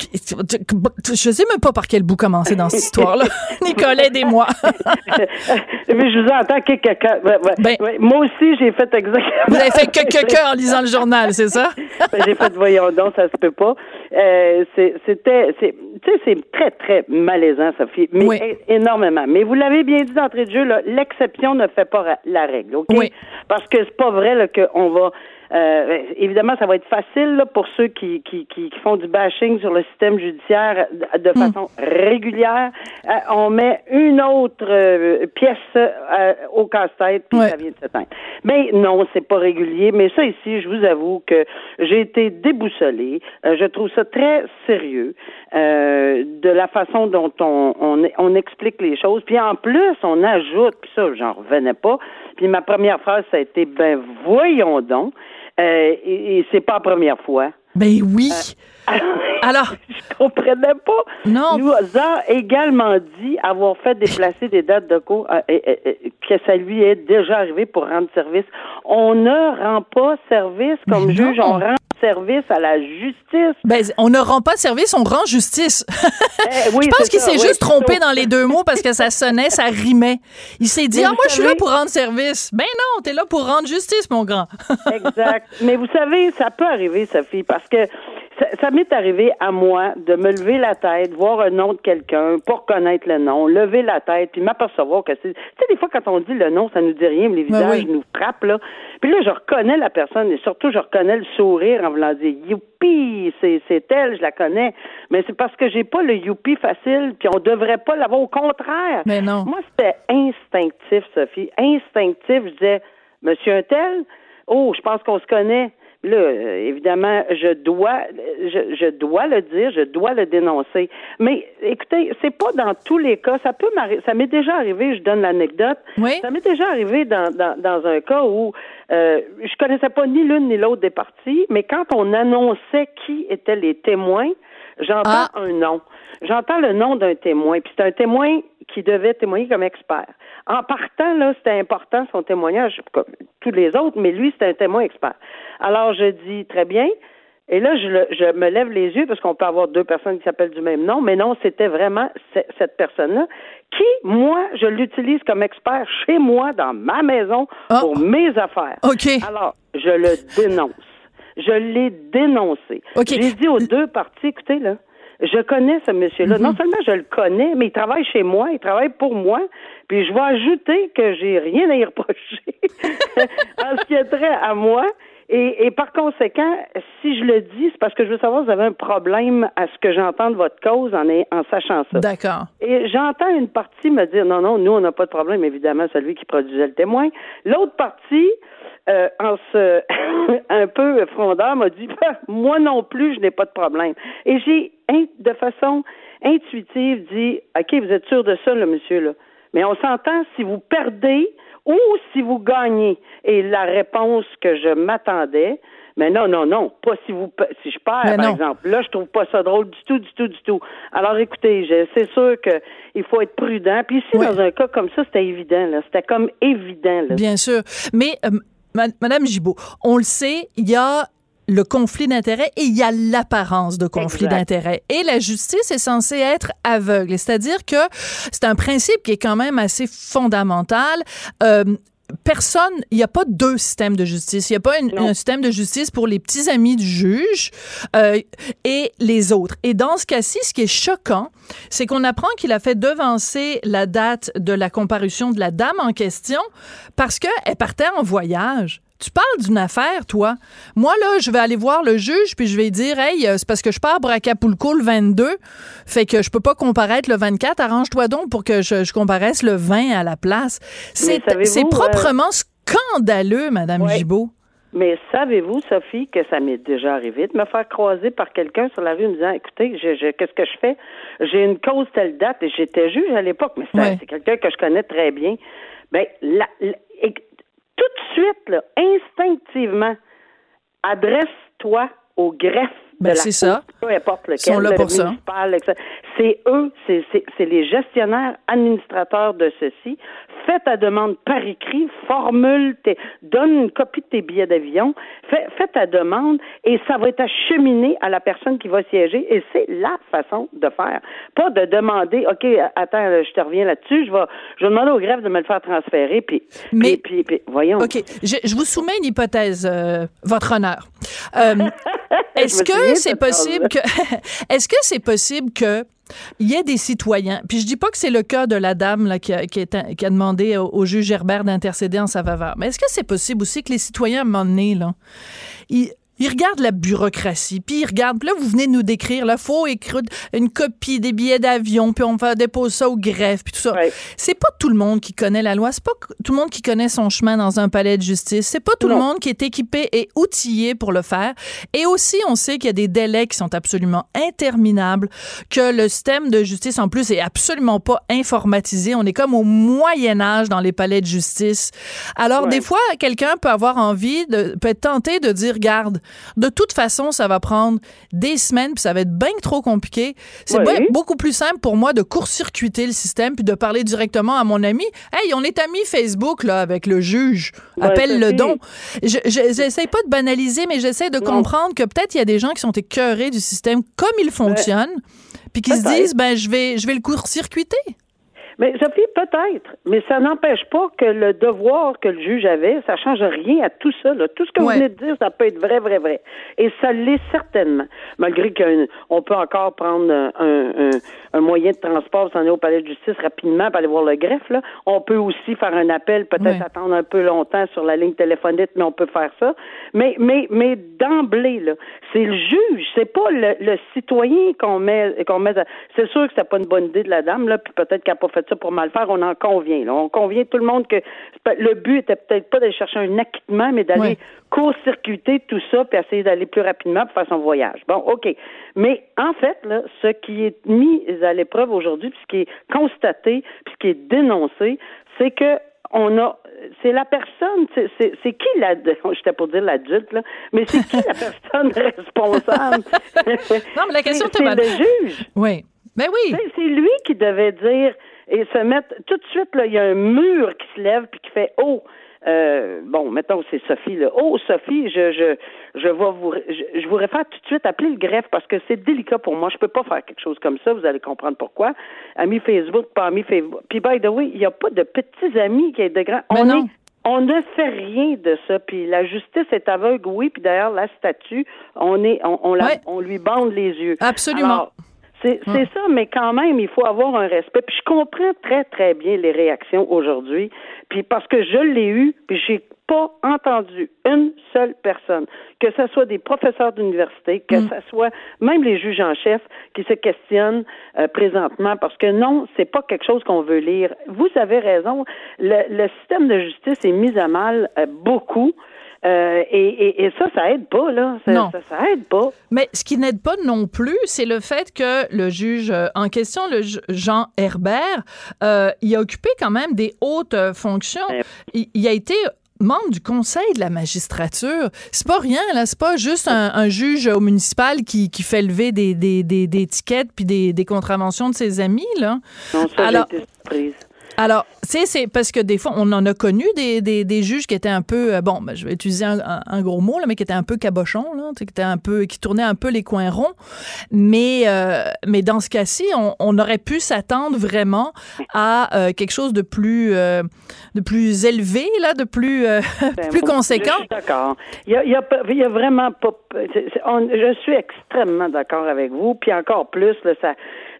Je sais même pas par quel bout commencer dans cette histoire-là. Nicolas, aidez-moi. Mais je vous entends que quelqu'un. Ben, moi aussi, j'ai fait exactement. Vous avez fait que quelqu'un en lisant le journal, c'est ça? Ben, j'ai fait voyons donc, ça se peut pas. Euh, c'était, tu sais, c'est très très malaisant, Sophie, mais énormément. Mais vous l'avez bien dit d'entrée de jeu, l'exception ne fait pas la règle, ok? Parce que c'est pas vrai qu'on va euh, évidemment, ça va être facile pour ceux qui, qui, qui, font du bashing sur le système judiciaire de hmm. façon régulière. Euh, on met une autre euh, pièce au casse-tête, puis ça vient de s'éteindre. Mais non, c'est pas régulier. Mais ça ici, je vous avoue que j'ai été déboussolée. je trouve ça très sérieux de la façon dont on, on, on explique les choses. Puis en plus, on ajoute, puis ça, j'en revenais pas. Puis ma première phrase, ça a été, ben voyons donc. Euh, et, c'est pas la première fois. Ben oui. Euh, alors, je comprenais pas. Non. Nous a également dit avoir fait déplacer des dates de cours, euh, que ça lui est déjà arrivé pour rendre service. On ne rend pas service comme juge, on rend service à la justice. Ben, on ne rend pas service, on rend justice. Eh je pense qu'il s'est juste trompé dans les deux mots parce que ça sonnait, ça rimait. Il s'est dit, ah, moi, je suis là pour rendre service. Ben non, t'es là pour rendre justice, mon grand. exact. Mais vous savez, ça peut arriver, Sophie, parce que ça, m'est arrivé à moi de me lever la tête, voir un nom de quelqu'un, pour connaître le nom, lever la tête, puis m'apercevoir que c'est. Tu sais, des fois, quand on dit le nom, ça nous dit rien, mais les visages nous frappent, là. Puis là, je reconnais la personne, et surtout, je reconnais le sourire en voulant dire Youpi, c'est, c'est elle, je la connais. Mais c'est parce que j'ai pas le youpi facile, puis on devrait pas l'avoir. Au contraire. Mais non. Moi, c'était instinctif, Sophie. Instinctif. Je disais, Monsieur un tel, oh, je pense qu'on se connaît. Là, euh, évidemment, je dois, je, je, dois le dire, je dois le dénoncer. Mais écoutez, c'est pas dans tous les cas. Ça peut m'arriver. Ça m'est déjà arrivé. Je donne l'anecdote. Oui. Ça m'est déjà arrivé dans, dans, dans un cas où euh, je connaissais pas ni l'une ni l'autre des parties, mais quand on annonçait qui étaient les témoins, j'entends Ah. un nom. J'entends le nom d'un témoin. Puis c'est un témoin qui devait témoigner comme expert. En partant, là, c'était important son témoignage, comme tous les autres, mais lui, c'était un témoin expert. Alors, je dis très bien. Et là, je, le- je me lève les yeux parce qu'on peut avoir deux personnes qui s'appellent du même nom, mais non, c'était vraiment ce- cette personne-là qui, moi, je l'utilise comme expert chez moi, dans ma maison, Ah. pour mes affaires. OK. Alors, je le dénonce. Je l'ai dénoncé. OK. J'ai dit aux deux parties, écoutez, là, je connais ce monsieur-là. Mhm. Non seulement je le connais, mais il travaille chez moi, il travaille pour moi. Puis je vais ajouter que j'ai rien à y reprocher en ce qui est trait à moi. Et, et par conséquent, si je le dis, c'est parce que je veux savoir si vous avez un problème à ce que j'entends de votre cause en, est- en sachant ça. D'accord. Et j'entends une partie me dire non, non, nous, on n'a pas de problème, évidemment, celui qui produisait le témoin. L'autre partie, euh, en se un peu frondeur, m'a dit moi non plus, je n'ai pas de problème. Et j'ai de façon intuitive dit OK, vous êtes sûr de ça, monsieur, là. Mais on s'entend si vous perdez ou si vous gagnez. Et la réponse que je m'attendais, mais non, non, non, pas si vous si je perds, Mais par non. exemple. Là, je trouve pas ça drôle du tout, du tout, du tout. Alors, écoutez, c'est sûr que il faut être prudent. Puis ici, dans un cas comme ça, c'était évident. Là, c'était comme évident. Là. Bien sûr. Mais, euh, Madame Gibault, on le sait, il y a le conflit d'intérêts et il y a l'apparence de conflit d'intérêts. Et la justice est censée être aveugle. C'est-à-dire que c'est un principe qui est quand même assez fondamental. Euh, Personne, il n'y a pas deux systèmes de justice. Il n'y a pas une- un système de justice pour les petits amis du juge euh, et les autres. Et dans ce cas-ci, ce qui est choquant, c'est qu'on apprend qu'il a fait devancer la date de la comparution de la dame en question parce qu'elle partait en voyage. Tu parles d'une affaire, toi. Moi, là, je vais aller voir le juge, puis je vais dire, hey, euh, c'est parce que je pars pour Acapulco le 22, fait que je peux pas comparaître le 24. Arrange-toi donc pour que je, je comparaisse le 20 à la place. C'est euh, proprement scandaleux, Madame Ouais. Gibault. Mais savez-vous, Sophie, que ça m'est déjà arrivé de me faire croiser par quelqu'un sur la rue en me disant Écoutez, je, je- qu'est-ce que je fais? J'ai une cause telle date et j'étais juge à l'époque, mais c'est quelqu'un que je connais très bien. Ben, la- la- tout de suite, instinctivement, adresse-toi au greffe Ben, c'est ça. peu importe lequel, Ils sont là pour ça. C'est eux, c'est- les gestionnaires administrateurs de ceci. Fais ta demande par écrit, formule, tes, donne une copie de tes billets d'avion, fais, fais ta demande et ça va être acheminé à la personne qui va siéger et c'est la façon de faire. Pas de demander, OK, attends, je te reviens là-dessus, je vais, je vais demander au greffe de me le faire transférer, puis, Mais- puis, puis- puis- voyons. OK. Je, je vous soumets une hypothèse, euh, votre honneur. Euh, est-ce que c'est possible que est-ce que c'est possible que il y ait des citoyens, puis je dis pas que c'est le cas de la dame là, qui, a, qui, est- qui a demandé au, au juge Herbert d'intercéder en sa faveur, mais est-ce que c'est possible aussi que les citoyens, à un moment donné, là, ils, ils regardent la bureaucratie, puis ils regardent, puis là, vous venez de nous décrire, là, faut écrire une copie des billets d'avion, puis on va déposer ça au greffe, puis tout ça. Ouais. C'est pas tout le monde qui connaît la loi, c'est pas tout le monde qui connaît son chemin dans un palais de justice, c'est pas tout le monde qui est équipé et outillé pour le faire. Et aussi, on sait qu'il y a des délais qui sont absolument interminables, que le système de justice, en plus, est absolument pas informatisé. On est comme au Moyen Âge dans les palais de justice. Alors, Ouais. des fois, quelqu'un peut avoir envie, de, peut être tenté de dire, garde, de toute façon, ça va prendre des semaines, puis ça va être bien trop compliqué. C'est Oui. beaucoup plus simple pour moi de court-circuiter le système puis de parler directement à mon ami. Hey, on est amis Facebook là avec le juge. Appelle le don. Je je- j'essaie pas de banaliser, mais j'essaie de Non. comprendre que peut-être il y a des gens qui sont écœurés du système comme il fonctionne, puis qui se disent ben je vais je vais le court-circuiter. Mais Sophie, peut-être, mais ça n'empêche pas que le devoir que le juge avait, ça change rien à tout ça. Là. Tout ce que vous venez de dire, ça peut être vrai, vrai, vrai. Et ça l'est certainement. Malgré qu'on peut encore prendre un, un, un, moyen de transport, s'en aller au palais de justice rapidement pour aller voir le greffe. Là. On peut aussi faire un appel, peut-être attendre un peu longtemps sur la ligne téléphonique, mais on peut faire ça. Mais, mais, mais d'emblée, là, c'est le juge, c'est pas le, le citoyen qu'on met, qu'on met. C'est sûr que c'est pas une bonne idée de la dame, là, puis peut-être qu'elle n'a pas fait ça pour mal faire, on en convient. Là. On convient tout le monde que le but était peut-être pas d'aller chercher un acquittement, mais d'aller court-circuiter tout ça puis essayer d'aller plus rapidement pour faire son voyage. Bon, OK. Mais en fait, là, ce qui est mis à l'épreuve aujourd'hui, puis ce qui est constaté, puis ce qui est dénoncé, c'est que on a c'est la personne c'est qui la j'étais pour dire l'adulte là mais c'est qui la personne responsable? Non mais la question c'est le juge. Oui. Mais oui. C'est lui qui devait dire et se mettre tout de suite là il y a un mur qui se lève puis qui fait oh euh, bon, mettons c'est Sophie là. Oh Sophie, je je je vais vous je, je vous réfère tout de suite appeler le greffe parce que c'est délicat pour moi. Je peux pas faire quelque chose comme ça. Vous allez comprendre pourquoi. Ami Facebook, pas ami Facebook. Puis by the way, il n'y a pas de petits amis qui est de grands. on est on ne fait rien de ça. Puis la justice est aveugle, oui. Puis d'ailleurs, la statue, on est, on, on, la, on lui bande les yeux. Absolument. C'est c'est ça, mais quand même, il faut avoir un respect. Puis je comprends très, très bien les réactions aujourd'hui. Puis parce que je l'ai eu, puis j'ai pas entendu une seule personne, que ce soit des professeurs d'université, que mm. ce soit même les juges en chef qui se questionnent euh, présentement, parce que non, c'est pas quelque chose qu'on veut lire. Vous avez raison, le, le système de justice est mis à mal euh, beaucoup. Euh, et, et, ça, ça aide pas, là. Ça, non. Ça, aide pas. Mais ce qui n'aide pas non plus, c'est le fait que le juge en question, le Jean Herbert, euh, il a occupé quand même des hautes fonctions. Il, il a été membre du conseil de la magistrature. C'est pas rien, là. C'est pas juste un, un, juge au municipal qui, qui fait lever des, des, des, des étiquettes puis des, des contraventions de ses amis, là. Non, ça, Alors. Alors, tu sais, c'est parce que des fois, on en a connu des, des, des juges qui étaient un peu, euh, bon, ben, je vais utiliser un, un, gros mot, là, mais qui étaient un peu cabochons, là, qui étaient un peu, qui tournaient un peu les coins ronds. Mais, euh, mais dans ce cas-ci, on, on, aurait pu s'attendre vraiment à euh, quelque chose de plus, euh, de plus élevé, là, de plus, euh, ben, plus conséquent. Je suis d'accord. Il y a, il y, a, il y a vraiment pas. On, je suis extrêmement d'accord avec vous. Puis encore plus, là, ça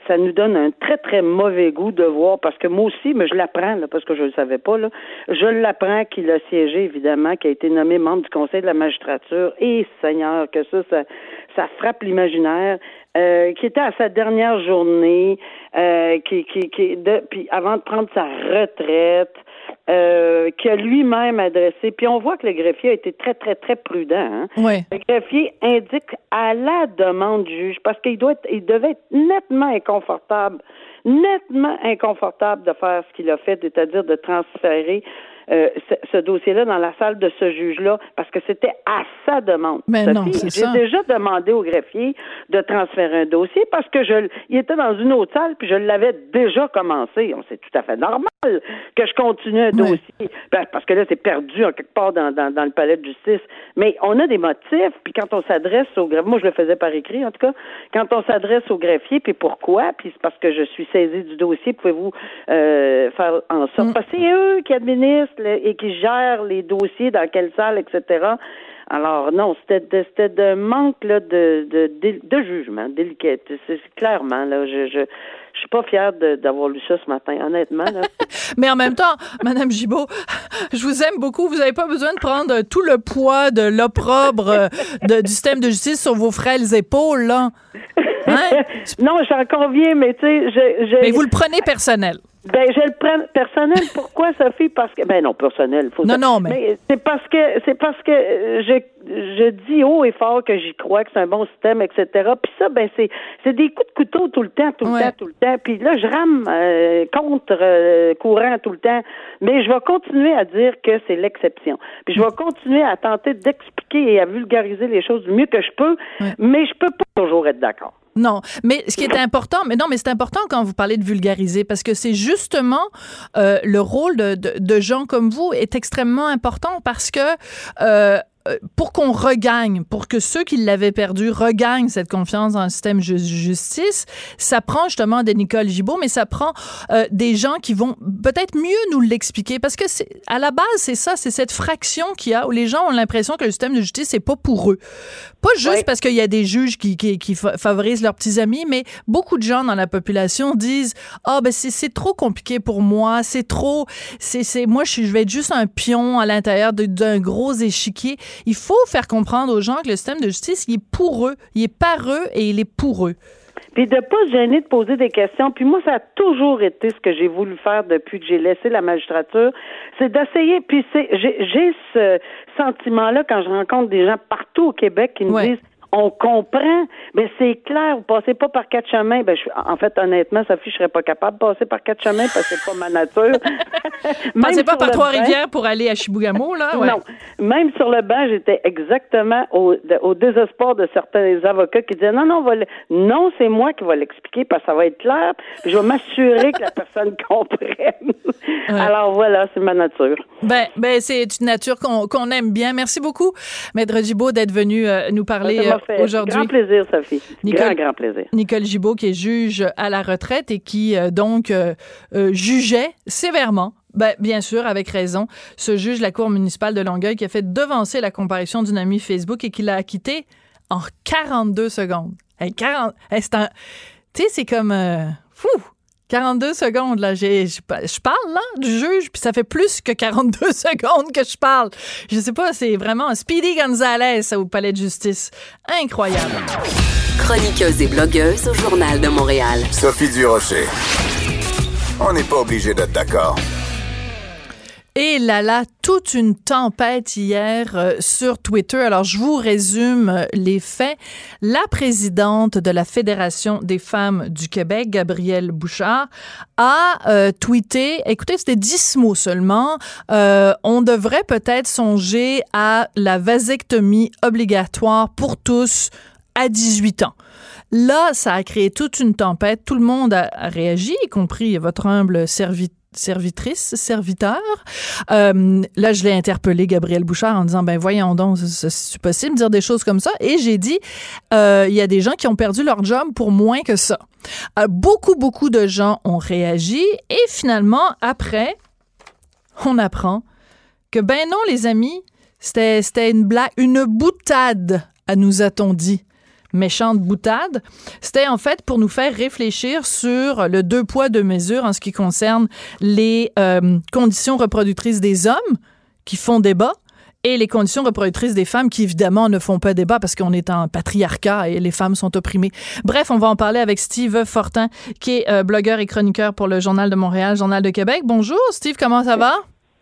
ça nous donne un très, très mauvais goût de voir, parce que moi aussi, mais je l'apprends, là, parce que je ne le savais pas, là, je l'apprends qu'il a siégé, évidemment, qu'il a été nommé membre du Conseil de la magistrature. Et Seigneur, que ça, ça, ça frappe l'imaginaire. Euh, qui était à sa dernière journée, euh, qui, qui, qui de, puis avant de prendre sa retraite, euh, qui a lui-même adressé. Puis on voit que le greffier a été très, très, très prudent. Hein? Oui. Le greffier indique à la demande du juge, parce qu'il doit être, il devait être nettement inconfortable, nettement inconfortable de faire ce qu'il a fait, c'est-à-dire de transférer euh, ce, ce dossier-là dans la salle de ce juge-là parce que c'était à sa demande. Mais non, c'est J'ai déjà demandé au greffier de transférer un dossier parce que je, il était dans une autre salle puis je l'avais déjà commencé. C'est tout à fait normal que je continue un dossier ben, parce que là c'est perdu en quelque part dans, dans, dans, le palais de justice. Mais on a des motifs puis quand on s'adresse au greffier, moi je le faisais par écrit en tout cas, quand on s'adresse au greffier puis pourquoi puis c'est parce que je suis saisie du dossier, pouvez-vous euh, faire en sorte mm. parce que c'est eux qui administrent et qui gère les dossiers dans quelle salle, etc. Alors non, c'était c'était de manque là, de, de, de, de jugement, délicat. C'est clairement là, je, je je suis pas fière d'avoir lu ça ce matin, honnêtement. Là. Mais en même temps, Madame Gibault, je vous aime beaucoup. Vous n'avez pas besoin de prendre tout le poids de l'opprobre du système de justice sur vos frêles épaules, là. Hein? non, j'en conviens, mais tu sais, je, je, Mais vous le prenez personnel. Ben, je le prends personnel. Pourquoi, Sophie? Parce que, ben non, personnel. Faut non, non, mais. mais c'est parce que, c'est parce que je, je dis haut et fort que j'y crois, que c'est un bon système, etc. Puis ça, ben, c'est, c'est des coups de couteau tout le temps, tout le ouais. temps, tout le temps. Puis là, je rame euh, contre euh, courant tout le temps. Mais je vais continuer à dire que c'est l'exception. Puis je vais continuer à tenter d'expliquer et à vulgariser les choses du mieux que je peux. Ouais. Mais je peux pas toujours être d'accord. Non, mais ce qui est important, mais non, mais c'est important quand vous parlez de vulgariser parce que c'est justement euh, le rôle de, gens comme vous est extrêmement important parce que euh, pour qu'on regagne, pour que ceux qui l'avaient perdu regagnent cette confiance dans le système de justice, ça prend justement des Nicole Gibault, mais ça prend euh, des gens qui vont peut-être mieux nous l'expliquer, parce que c'est à la base, c'est ça, c'est cette fraction qu'il y a où les gens ont l'impression que le système de justice, c'est pas pour eux. Pas juste parce qu'il y a des juges qui, qui, qui, favorisent leurs petits amis, mais beaucoup de gens dans la population disent, ah, oh, ben c'est trop compliqué pour moi, c'est trop, c'est moi, je, je vais être juste un pion à l'intérieur d'un gros échiquier. Il faut faire comprendre aux gens que le système de justice, il est pour eux, il est par eux et il est pour eux. Puis de pas se gêner de poser des questions. Puis moi, ça a toujours été ce que j'ai voulu faire depuis que j'ai laissé la magistrature, c'est d'essayer. Puis c'est, j'ai, ce sentiment-là quand je rencontre des gens partout au Québec qui me disent on comprend. Mais c'est clair, vous passez pas par quatre chemins. Ben, je, en fait, honnêtement, Sophie, je serais pas capable de passer par quatre chemins parce que c'est pas ma nature. Passez pas par Trois-Rivières pour aller à Chibougamau, là? Non. Même sur le banc, j'étais exactement au, au, désespoir de certains avocats qui disaient non, non, va non, c'est moi qui vais l'expliquer parce que ça va être clair. je vais m'assurer que la personne comprenne. Alors voilà, c'est ma nature. Ben, ben c'est une nature qu'on aime bien. Merci beaucoup, Maître Gibault, d'être venu euh, nous parler. Ben, aujourd'hui. Grand plaisir, Sophie. Nicole, grand, grand plaisir. Nicole Gibault, qui est juge à la retraite et qui, euh, donc, euh, euh, jugeait sévèrement ben, bien sûr, avec raison. Ce juge de la Cour municipale de Longueuil qui a fait devancer la comparution d'une amie Facebook et qui l'a acquitté en 42 secondes. 40, c'est un... Tu sais, c'est comme... fou! 42 secondes, là. J'ai, je, parle, là, du juge, puis ça fait plus que 42 secondes que je parle. Je sais pas, c'est vraiment Speedy Gonzalez au palais de justice. Incroyable. Chroniqueuse et blogueuse au Journal de Montréal. Sophie Durocher. On n'est pas obligé d'être d'accord. Et là là, toute une tempête hier euh, sur Twitter. Alors, je vous résume euh, les faits. La présidente de la Fédération des femmes du Québec, Gabrielle Bouchard, a euh, tweeté, écoutez, c'était dix mots seulement, on devrait peut-être songer à la vasectomie obligatoire pour tous à 18 ans. Là, ça a créé toute une tempête. Tout le monde a, réagi, y compris votre humble serviteur servitrice, serviteur. Euh, là, je l'ai interpellé, Gabriel Bouchard, en disant, ben voyons donc, c'est possible de dire des choses comme ça. Et j'ai dit, euh, il y a des gens qui ont perdu leur job pour moins que ça. Euh, beaucoup, beaucoup de gens ont réagi. Et finalement, après, on apprend que, ben non, les amis, c'était une blague, une boutade, nous a-t-on dit méchante boutade, c'était en fait pour nous faire réfléchir sur le deux poids, deux mesures en ce qui concerne les euh, conditions reproductrices des hommes qui font débat et les conditions reproductrices des femmes qui évidemment ne font pas débat parce qu'on est en patriarcat et les femmes sont opprimées. Bref, on va en parler avec Steve Fortin qui est euh, blogueur et chroniqueur pour le Journal de Montréal, Journal de Québec. Bonjour Steve, comment ça va?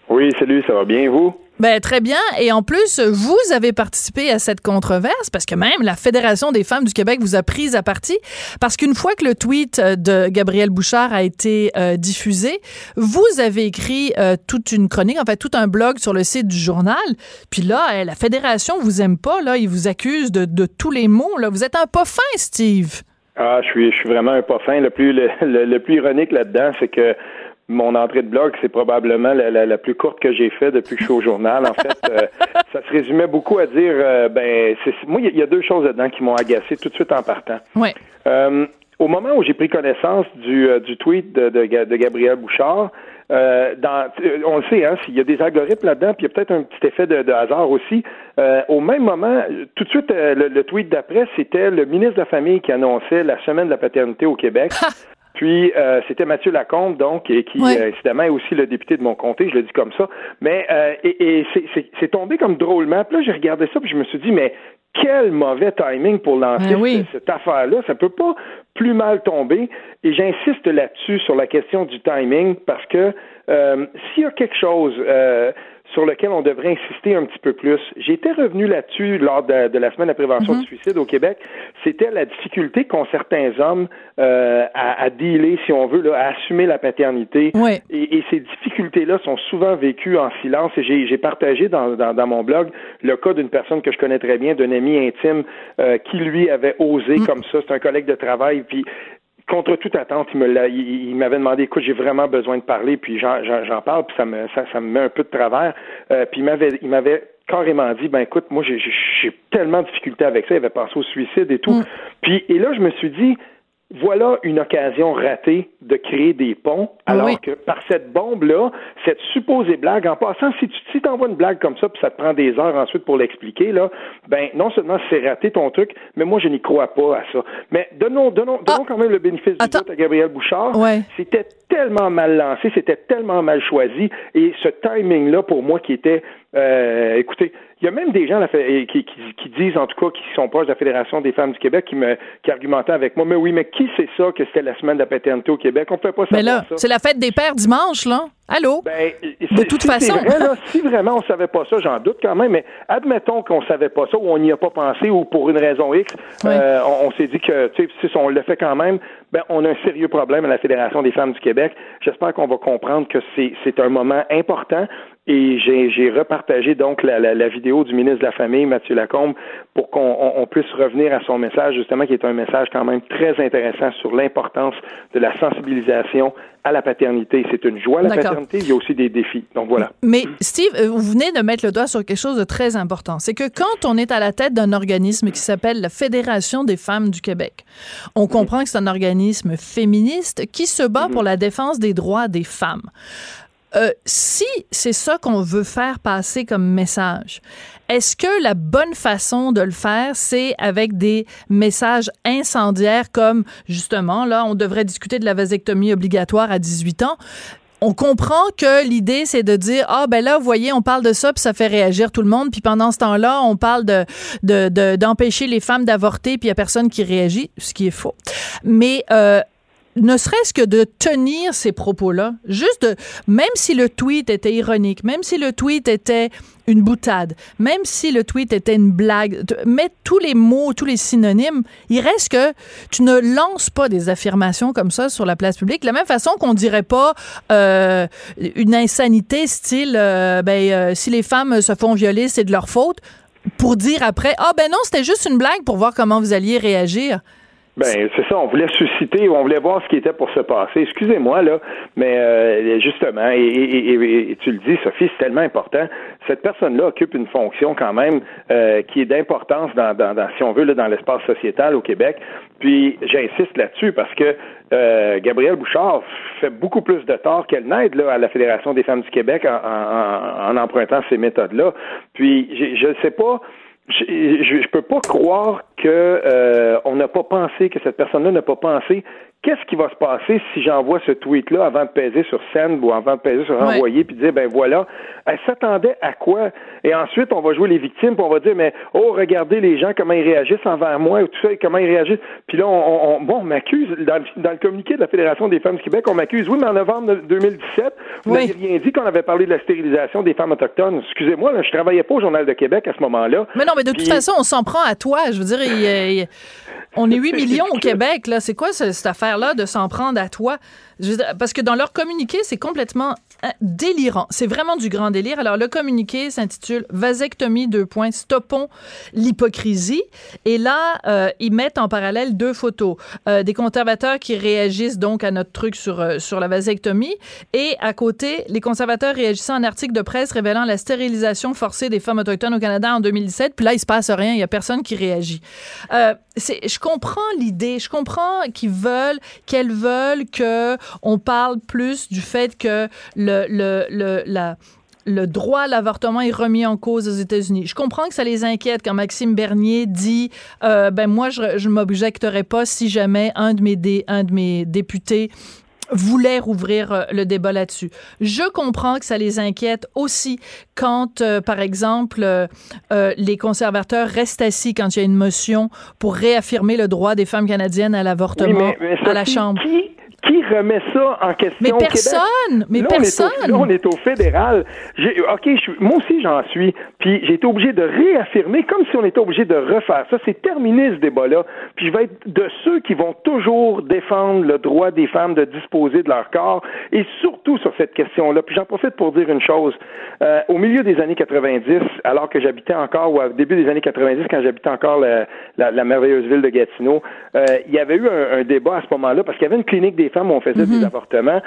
Oui, salut, ça va bien vous? Ben, très bien. Et en plus, vous avez participé à cette controverse parce que même la Fédération des femmes du Québec vous a prise à partie parce qu'une fois que le tweet euh, de Gabriel Bouchard a été euh, diffusé, vous avez écrit euh, toute une chronique, en fait, tout un blog sur le site du journal. Puis là, la Fédération vous aime pas, là. Ils vous accusent de, de tous les mots, là. Vous êtes un pas fin, Steve. Ah, je suis, je suis vraiment un pas fin. Le plus, le, le plus ironique là-dedans, c'est que mon entrée de blog, c'est probablement la, plus courte que j'ai fait depuis que je suis au journal. En fait, euh, ça se résumait beaucoup à dire, euh, ben, c'est, moi, il y, a deux choses là-dedans qui m'ont agacé tout de suite en partant. Ouais. Euh, au moment où j'ai pris connaissance du, du tweet de, de, de Gabriel Bouchard, dans, on le sait, hein, s'il y a des algorithmes là-dedans, puis il y a peut-être un petit effet de, hasard aussi. au même moment, tout de suite, le, le, tweet d'après, c'était le ministre de la Famille qui annonçait la semaine de la paternité au Québec. Puis euh, c'était Mathieu Lacombe, donc, et qui euh, évidemment est aussi le député de mon comté, je le dis comme ça. Mais euh, et, et c'est tombé comme drôlement. Puis là, j'ai regardé ça, puis je me suis dit, mais quel mauvais timing pour lancer ben cette, affaire-là. Ça peut pas plus mal tomber. Et j'insiste là-dessus sur la question du timing parce que s'il y a quelque chose sur lequel on devrait insister un petit peu plus. J'étais revenu là-dessus lors de, la semaine de prévention mhm. du suicide au Québec. C'était la difficulté qu'ont certains hommes euh, à, à, dealer, si on veut, là, à assumer la paternité. Et, et, ces difficultés-là sont souvent vécues en silence. Et j'ai partagé dans, dans, dans, mon blog le cas d'une personne que je connais très bien, d'un ami intime, euh, qui lui avait osé mm. comme ça. C'est un collègue de travail. Puis contre toute attente, il me il, m'avait demandé, écoute, j'ai vraiment besoin de parler, puis j'en parle, puis ça me, ça, ça me met un peu de travers. Euh, puis il m'avait, il m'avait carrément dit, ben écoute, moi j'ai tellement de difficultés avec ça, il avait pensé au suicide et tout. Mm. Puis et là je me suis dit, voilà une occasion ratée de créer des ponts, alors que par cette bombe-là, cette supposée blague, en passant, si tu si envoies une blague comme ça, puis ça te prend des heures ensuite pour l'expliquer, là, ben non seulement c'est raté ton truc, mais moi je n'y crois pas à ça. Mais donnons, donnons, donnons ah. quand même le bénéfice du doute à Gabriel Bouchard. C'était tellement mal lancé, c'était tellement mal choisi, et ce timing-là, pour moi, qui était, euh, écoutez, il y a même des gens qui, qui, qui, disent, en tout cas, qui sont proches de la Fédération des femmes du Québec, qui me qui argumentaient avec moi. Mais oui, mais qui sait ça que c'était la semaine de la paternité au Québec? On ne peut pas savoir Mais là, c'est la fête des pères dimanche, là. Allô? Ben, de toute façon. si vraiment on savait pas ça, j'en doute quand même, mais admettons qu'on savait pas ça ou on n'y a pas pensé ou pour une raison X, euh, on, s'est dit que, si on le fait quand même, ben, on a un sérieux problème à la Fédération des femmes du Québec. J'espère qu'on va comprendre que c'est un moment important. Et j'ai repartagé donc la, la, la, vidéo du ministre de la Famille, Mathieu Lacombe, pour qu'on puisse revenir à son message, justement, qui est un message quand même très intéressant sur l'importance de la sensibilisation à la paternité. C'est une joie, la paternité, il y a aussi des défis. Donc voilà. Mais Steve, euh, vous venez de mettre le doigt sur quelque chose de très important. C'est que quand on est à la tête d'un organisme qui s'appelle la Fédération des femmes du Québec, on comprend que c'est un organisme féministe qui se bat mm-hmm. pour la défense des droits des femmes. Euh, si c'est ça qu'on veut faire passer comme message, est-ce que la bonne façon de le faire, c'est avec des messages incendiaires comme, justement, là, on devrait discuter de la vasectomie obligatoire à 18 ans? on comprend que l'idée c'est de dire ah ben là vous voyez on parle de ça puis ça fait réagir tout le monde puis pendant ce temps-là on parle de d'empêcher les femmes d'avorter puis il y a personne qui réagit ce qui est faux mais euh, ne serait-ce que de tenir ces propos-là, juste de, même si le tweet était ironique, même si le tweet était une boutade, même si le tweet était une blague, mettre tous les mots, tous les synonymes, il reste que tu ne lances pas des affirmations comme ça sur la place publique, de la même façon qu'on dirait pas euh, une insanité style, euh, ben, euh, si les femmes se font violer, c'est de leur faute, pour dire après, ah ben non, c'était juste une blague pour voir comment vous alliez réagir. Ben c'est ça, on voulait susciter, on voulait voir ce qui était pour se passer. Excusez-moi là, mais euh, justement, et, tu le dis, Sophie, c'est tellement important. Cette personne-là occupe une fonction quand même euh, qui est d'importance dans, dans, dans, si on veut, là, dans l'espace sociétal au Québec. Puis j'insiste là-dessus parce que euh, Gabrielle Bouchard fait beaucoup plus de tort qu'elle n'aide là, à la Fédération des femmes du Québec en, en, en empruntant ces méthodes-là. Puis je ne sais pas je, je, peux pas croire que euh, on n'a pas pensé que cette personne-là n'a pas pensé qu'est-ce qui va se passer si j'envoie ce tweet-là avant de peser sur send ou avant de peser sur envoyer puis dire ben voilà, elle s'attendait à quoi? Et ensuite on va jouer les victimes puis on va dire mais oh regardez les gens comment ils réagissent envers moi ou tout ça comment ils réagissent. Puis là on, bon on m'accuse dans, le communiqué de la Fédération des femmes du Québec on m'accuse oui mais en novembre 2017 vous n'avez rien dit qu'on avait parlé de la stérilisation des femmes autochtones. Excusez-moi je travaillais pas au journal de Québec à ce moment-là. Mais non mais de toute façon on s'en prend à toi. Je veux dire il, on est 8 millions au Québec là. C'est quoi cette affaire de s'en prendre à toi parce que dans leur communiqué, c'est complètement hein, délirant. C'est vraiment du grand délire. Alors, le communiqué s'intitule Vasectomie, deux points, stoppons l'hypocrisie. Et là, euh, ils mettent en parallèle deux photos. Euh, des conservateurs qui réagissent donc à notre truc sur, euh, sur la vasectomie. Et à côté, les conservateurs réagissant à un article de presse révélant la stérilisation forcée des femmes autochtones au Canada en 2017. Puis là, il se passe rien. Il y a personne qui réagit. je comprends l'idée. Je comprends qu'ils veulent, qu'elles veulent que on parle plus du fait que le, le, la, le droit à l'avortement est remis en cause aux États-Unis. Je comprends que ça les inquiète quand Maxime Bernier dit euh, ben moi je, je m'objecterai pas si jamais un de mes un de mes députés voulait rouvrir euh, le débat là-dessus. Je comprends que ça les inquiète aussi quand, euh, par exemple, les conservateurs restent assis quand il y a une motion pour réaffirmer le droit des femmes canadiennes à l'avortement à la Chambre. Qui remet ça en question mais personne, Mais personne! On est au, on est au fédéral. OK, moi aussi j'en suis. Puis j'ai été obligé de réaffirmer, comme si on était obligé de refaire ça. C'est terminé ce débat-là. Puis je vais être de ceux qui vont toujours défendre le droit des femmes de disposer de leur corps, et surtout sur cette question-là. Puis j'en profite pour dire une chose. Euh, au milieu des années 90, alors que j'habitais encore, ou au début des années 90, quand j'habitais encore la, la, merveilleuse ville de Gatineau, euh, il y avait eu un, un débat à ce moment-là, parce qu'il y avait une clinique des on faisait des mhm. avortements.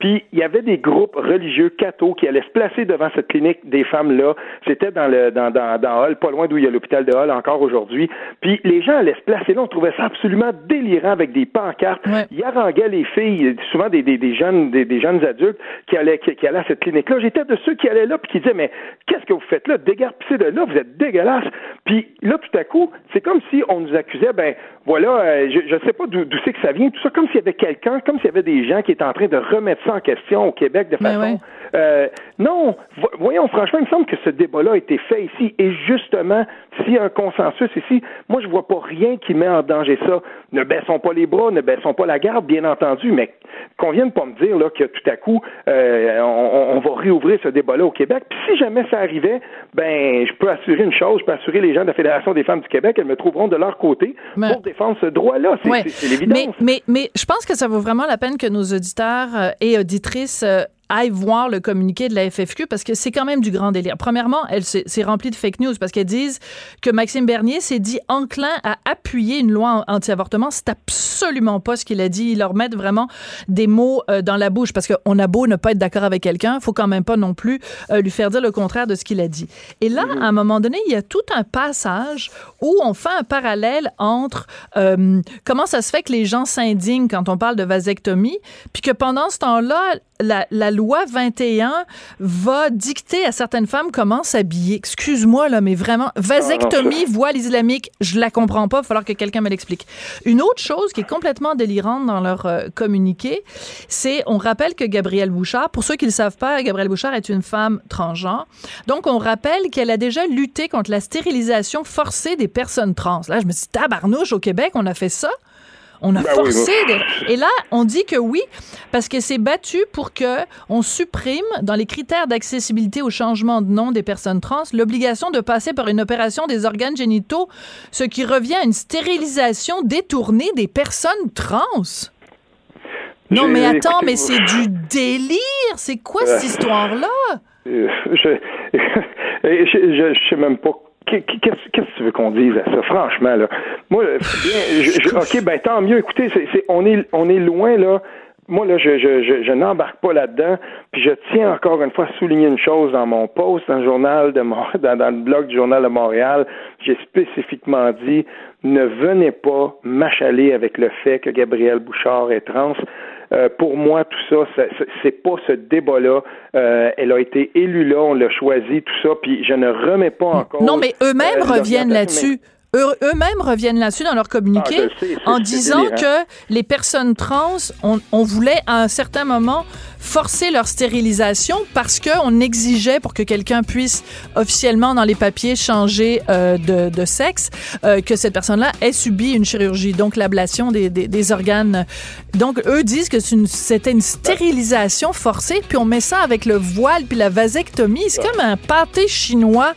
Puis il y avait des groupes religieux cathos qui allaient se placer devant cette clinique des femmes-là. C'était dans le dans, dans, dans Hall, pas loin d'où il y a l'hôpital de Hall encore aujourd'hui. Puis les gens allaient se placer là. On trouvait ça absolument délirant avec des pancartes. Ils haranguaient les filles, souvent des, des, des jeunes des, des, jeunes adultes qui allaient qui, allaient à cette clinique-là. J'étais de ceux qui allaient là puis qui disaient mais qu'est-ce que vous faites là? Dégarpissez de là, vous êtes dégueulasse. Puis là tout à coup, c'est comme si on nous accusait ben voilà, euh, je ne sais pas d'où c'est que ça vient, tout ça, comme s'il y avait quelqu'un, comme s'il y avait des gens qui étaient en train de remettre ça en question au Québec de ben façon. Euh, non, voyons, franchement, il me semble que ce débat-là a été fait ici. Et justement, s'il y a un consensus ici, moi, je vois pas rien qui met en danger ça. Ne baissons pas les bras, ne baissons pas la garde, bien entendu, mais qu'on vienne pas me dire là, que tout à coup, euh, on, va réouvrir ce débat-là au Québec. Puis si jamais ça arrivait, ben, je peux assurer une chose, je peux assurer les gens de la Fédération des femmes du Québec, elles me trouveront de leur côté pour défendre ce droit-là. C'est l'évidence. Mais, mais, mais je pense que ça vaut vraiment la peine que nos auditeurs euh, et auditrices euh, aille voir le communiqué de la FFQ parce que c'est quand même du grand délire. Premièrement, elle c'est rempli de fake news parce qu'elles disent que Maxime Bernier s'est dit enclin à appuyer une loi anti-avortement. C'est absolument pas ce qu'il a dit. Ils leur mettent vraiment des mots euh, dans la bouche parce qu'on a beau ne pas être d'accord avec quelqu'un, faut quand même pas non plus euh, lui faire dire le contraire de ce qu'il a dit. Et là, mm-hmm. à un moment donné, il y a tout un passage où on fait un parallèle entre euh, comment ça se fait que les gens s'indignent quand on parle de vasectomie, puis que pendant ce temps-là, la, la, loi 21 va dicter à certaines femmes comment s'habiller. Excuse-moi, là, mais vraiment, vasectomie, voile islamique, je la comprends pas, il va falloir que quelqu'un me l'explique. Une autre chose qui est complètement délirante dans leur euh, communiqué, c'est, on rappelle que Gabrielle Bouchard, pour ceux qui ne le savent pas, Gabrielle Bouchard est une femme transgenre. Donc, on rappelle qu'elle a déjà lutté contre la stérilisation forcée des personnes trans. Là, je me dis, tabarnouche, au Québec, on a fait ça. On a ben forcé. Et là, on dit que oui, parce que c'est battu pour que on supprime dans les critères d'accessibilité au changement de nom des personnes trans l'obligation de passer par une opération des organes génitaux, ce qui revient à une stérilisation détournée des personnes trans. Non, mais attends, mais c'est du délire. C'est quoi cette euh, histoire-là? Euh, je, je, je sais même pas Qu'est-ce que tu veux qu'on dise à ça, franchement là Moi, bien, ok, ben tant mieux. Écoutez, c'est, on est, on est loin là. Moi là, je, je, je, n'embarque pas là-dedans. Puis je tiens encore une fois à souligner une chose dans mon post dans le journal de dans, dans le blog du journal de Montréal. J'ai spécifiquement dit ne venez pas m'achaler avec le fait que Gabriel Bouchard est trans. Euh, pour moi, tout ça, c'est pas ce débat-là. Euh, elle a été élue là, on l'a choisi, tout ça, puis je ne remets pas encore. Non, mais eux-mêmes euh, reviennent là-dessus eux-mêmes reviennent là-dessus dans leur communiqué ah, en disant que les personnes trans, on, voulait à un certain moment forcer leur stérilisation parce qu'on exigeait pour que quelqu'un puisse officiellement dans les papiers changer euh, de, sexe euh, que cette personne-là ait subi une chirurgie, donc l'ablation des, des, organes. Donc eux disent que c'était une, stérilisation forcée, puis on met ça avec le voile puis la vasectomie. C'est comme un pâté chinois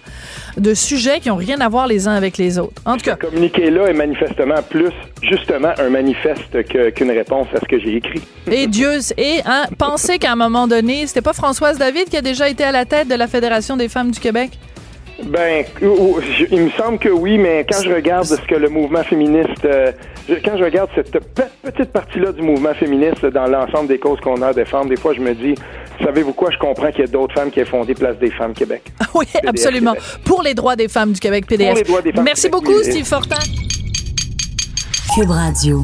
de sujets qui ont rien à voir les uns avec les autres. En tout cas, ce communiqué-là est manifestement plus justement un manifeste qu'une réponse à ce que j'ai écrit. Et Dieu, et hein, pensez qu'à un moment donné, c'était pas Françoise David qui a déjà été à la tête de la Fédération des femmes du Québec? Ben, il me semble que oui, mais quand je regarde ce que le mouvement féministe, euh, quand je regarde cette petite partie-là du mouvement féministe dans l'ensemble des causes qu'on a à défendre, des fois je me dis, savez-vous quoi, je comprends qu'il y a d'autres femmes qui aient fondé Place des femmes Québec. oui, absolument. Pour les droits des femmes du Québec, PDF. Merci beaucoup, Steve Fortin. Cube Radio.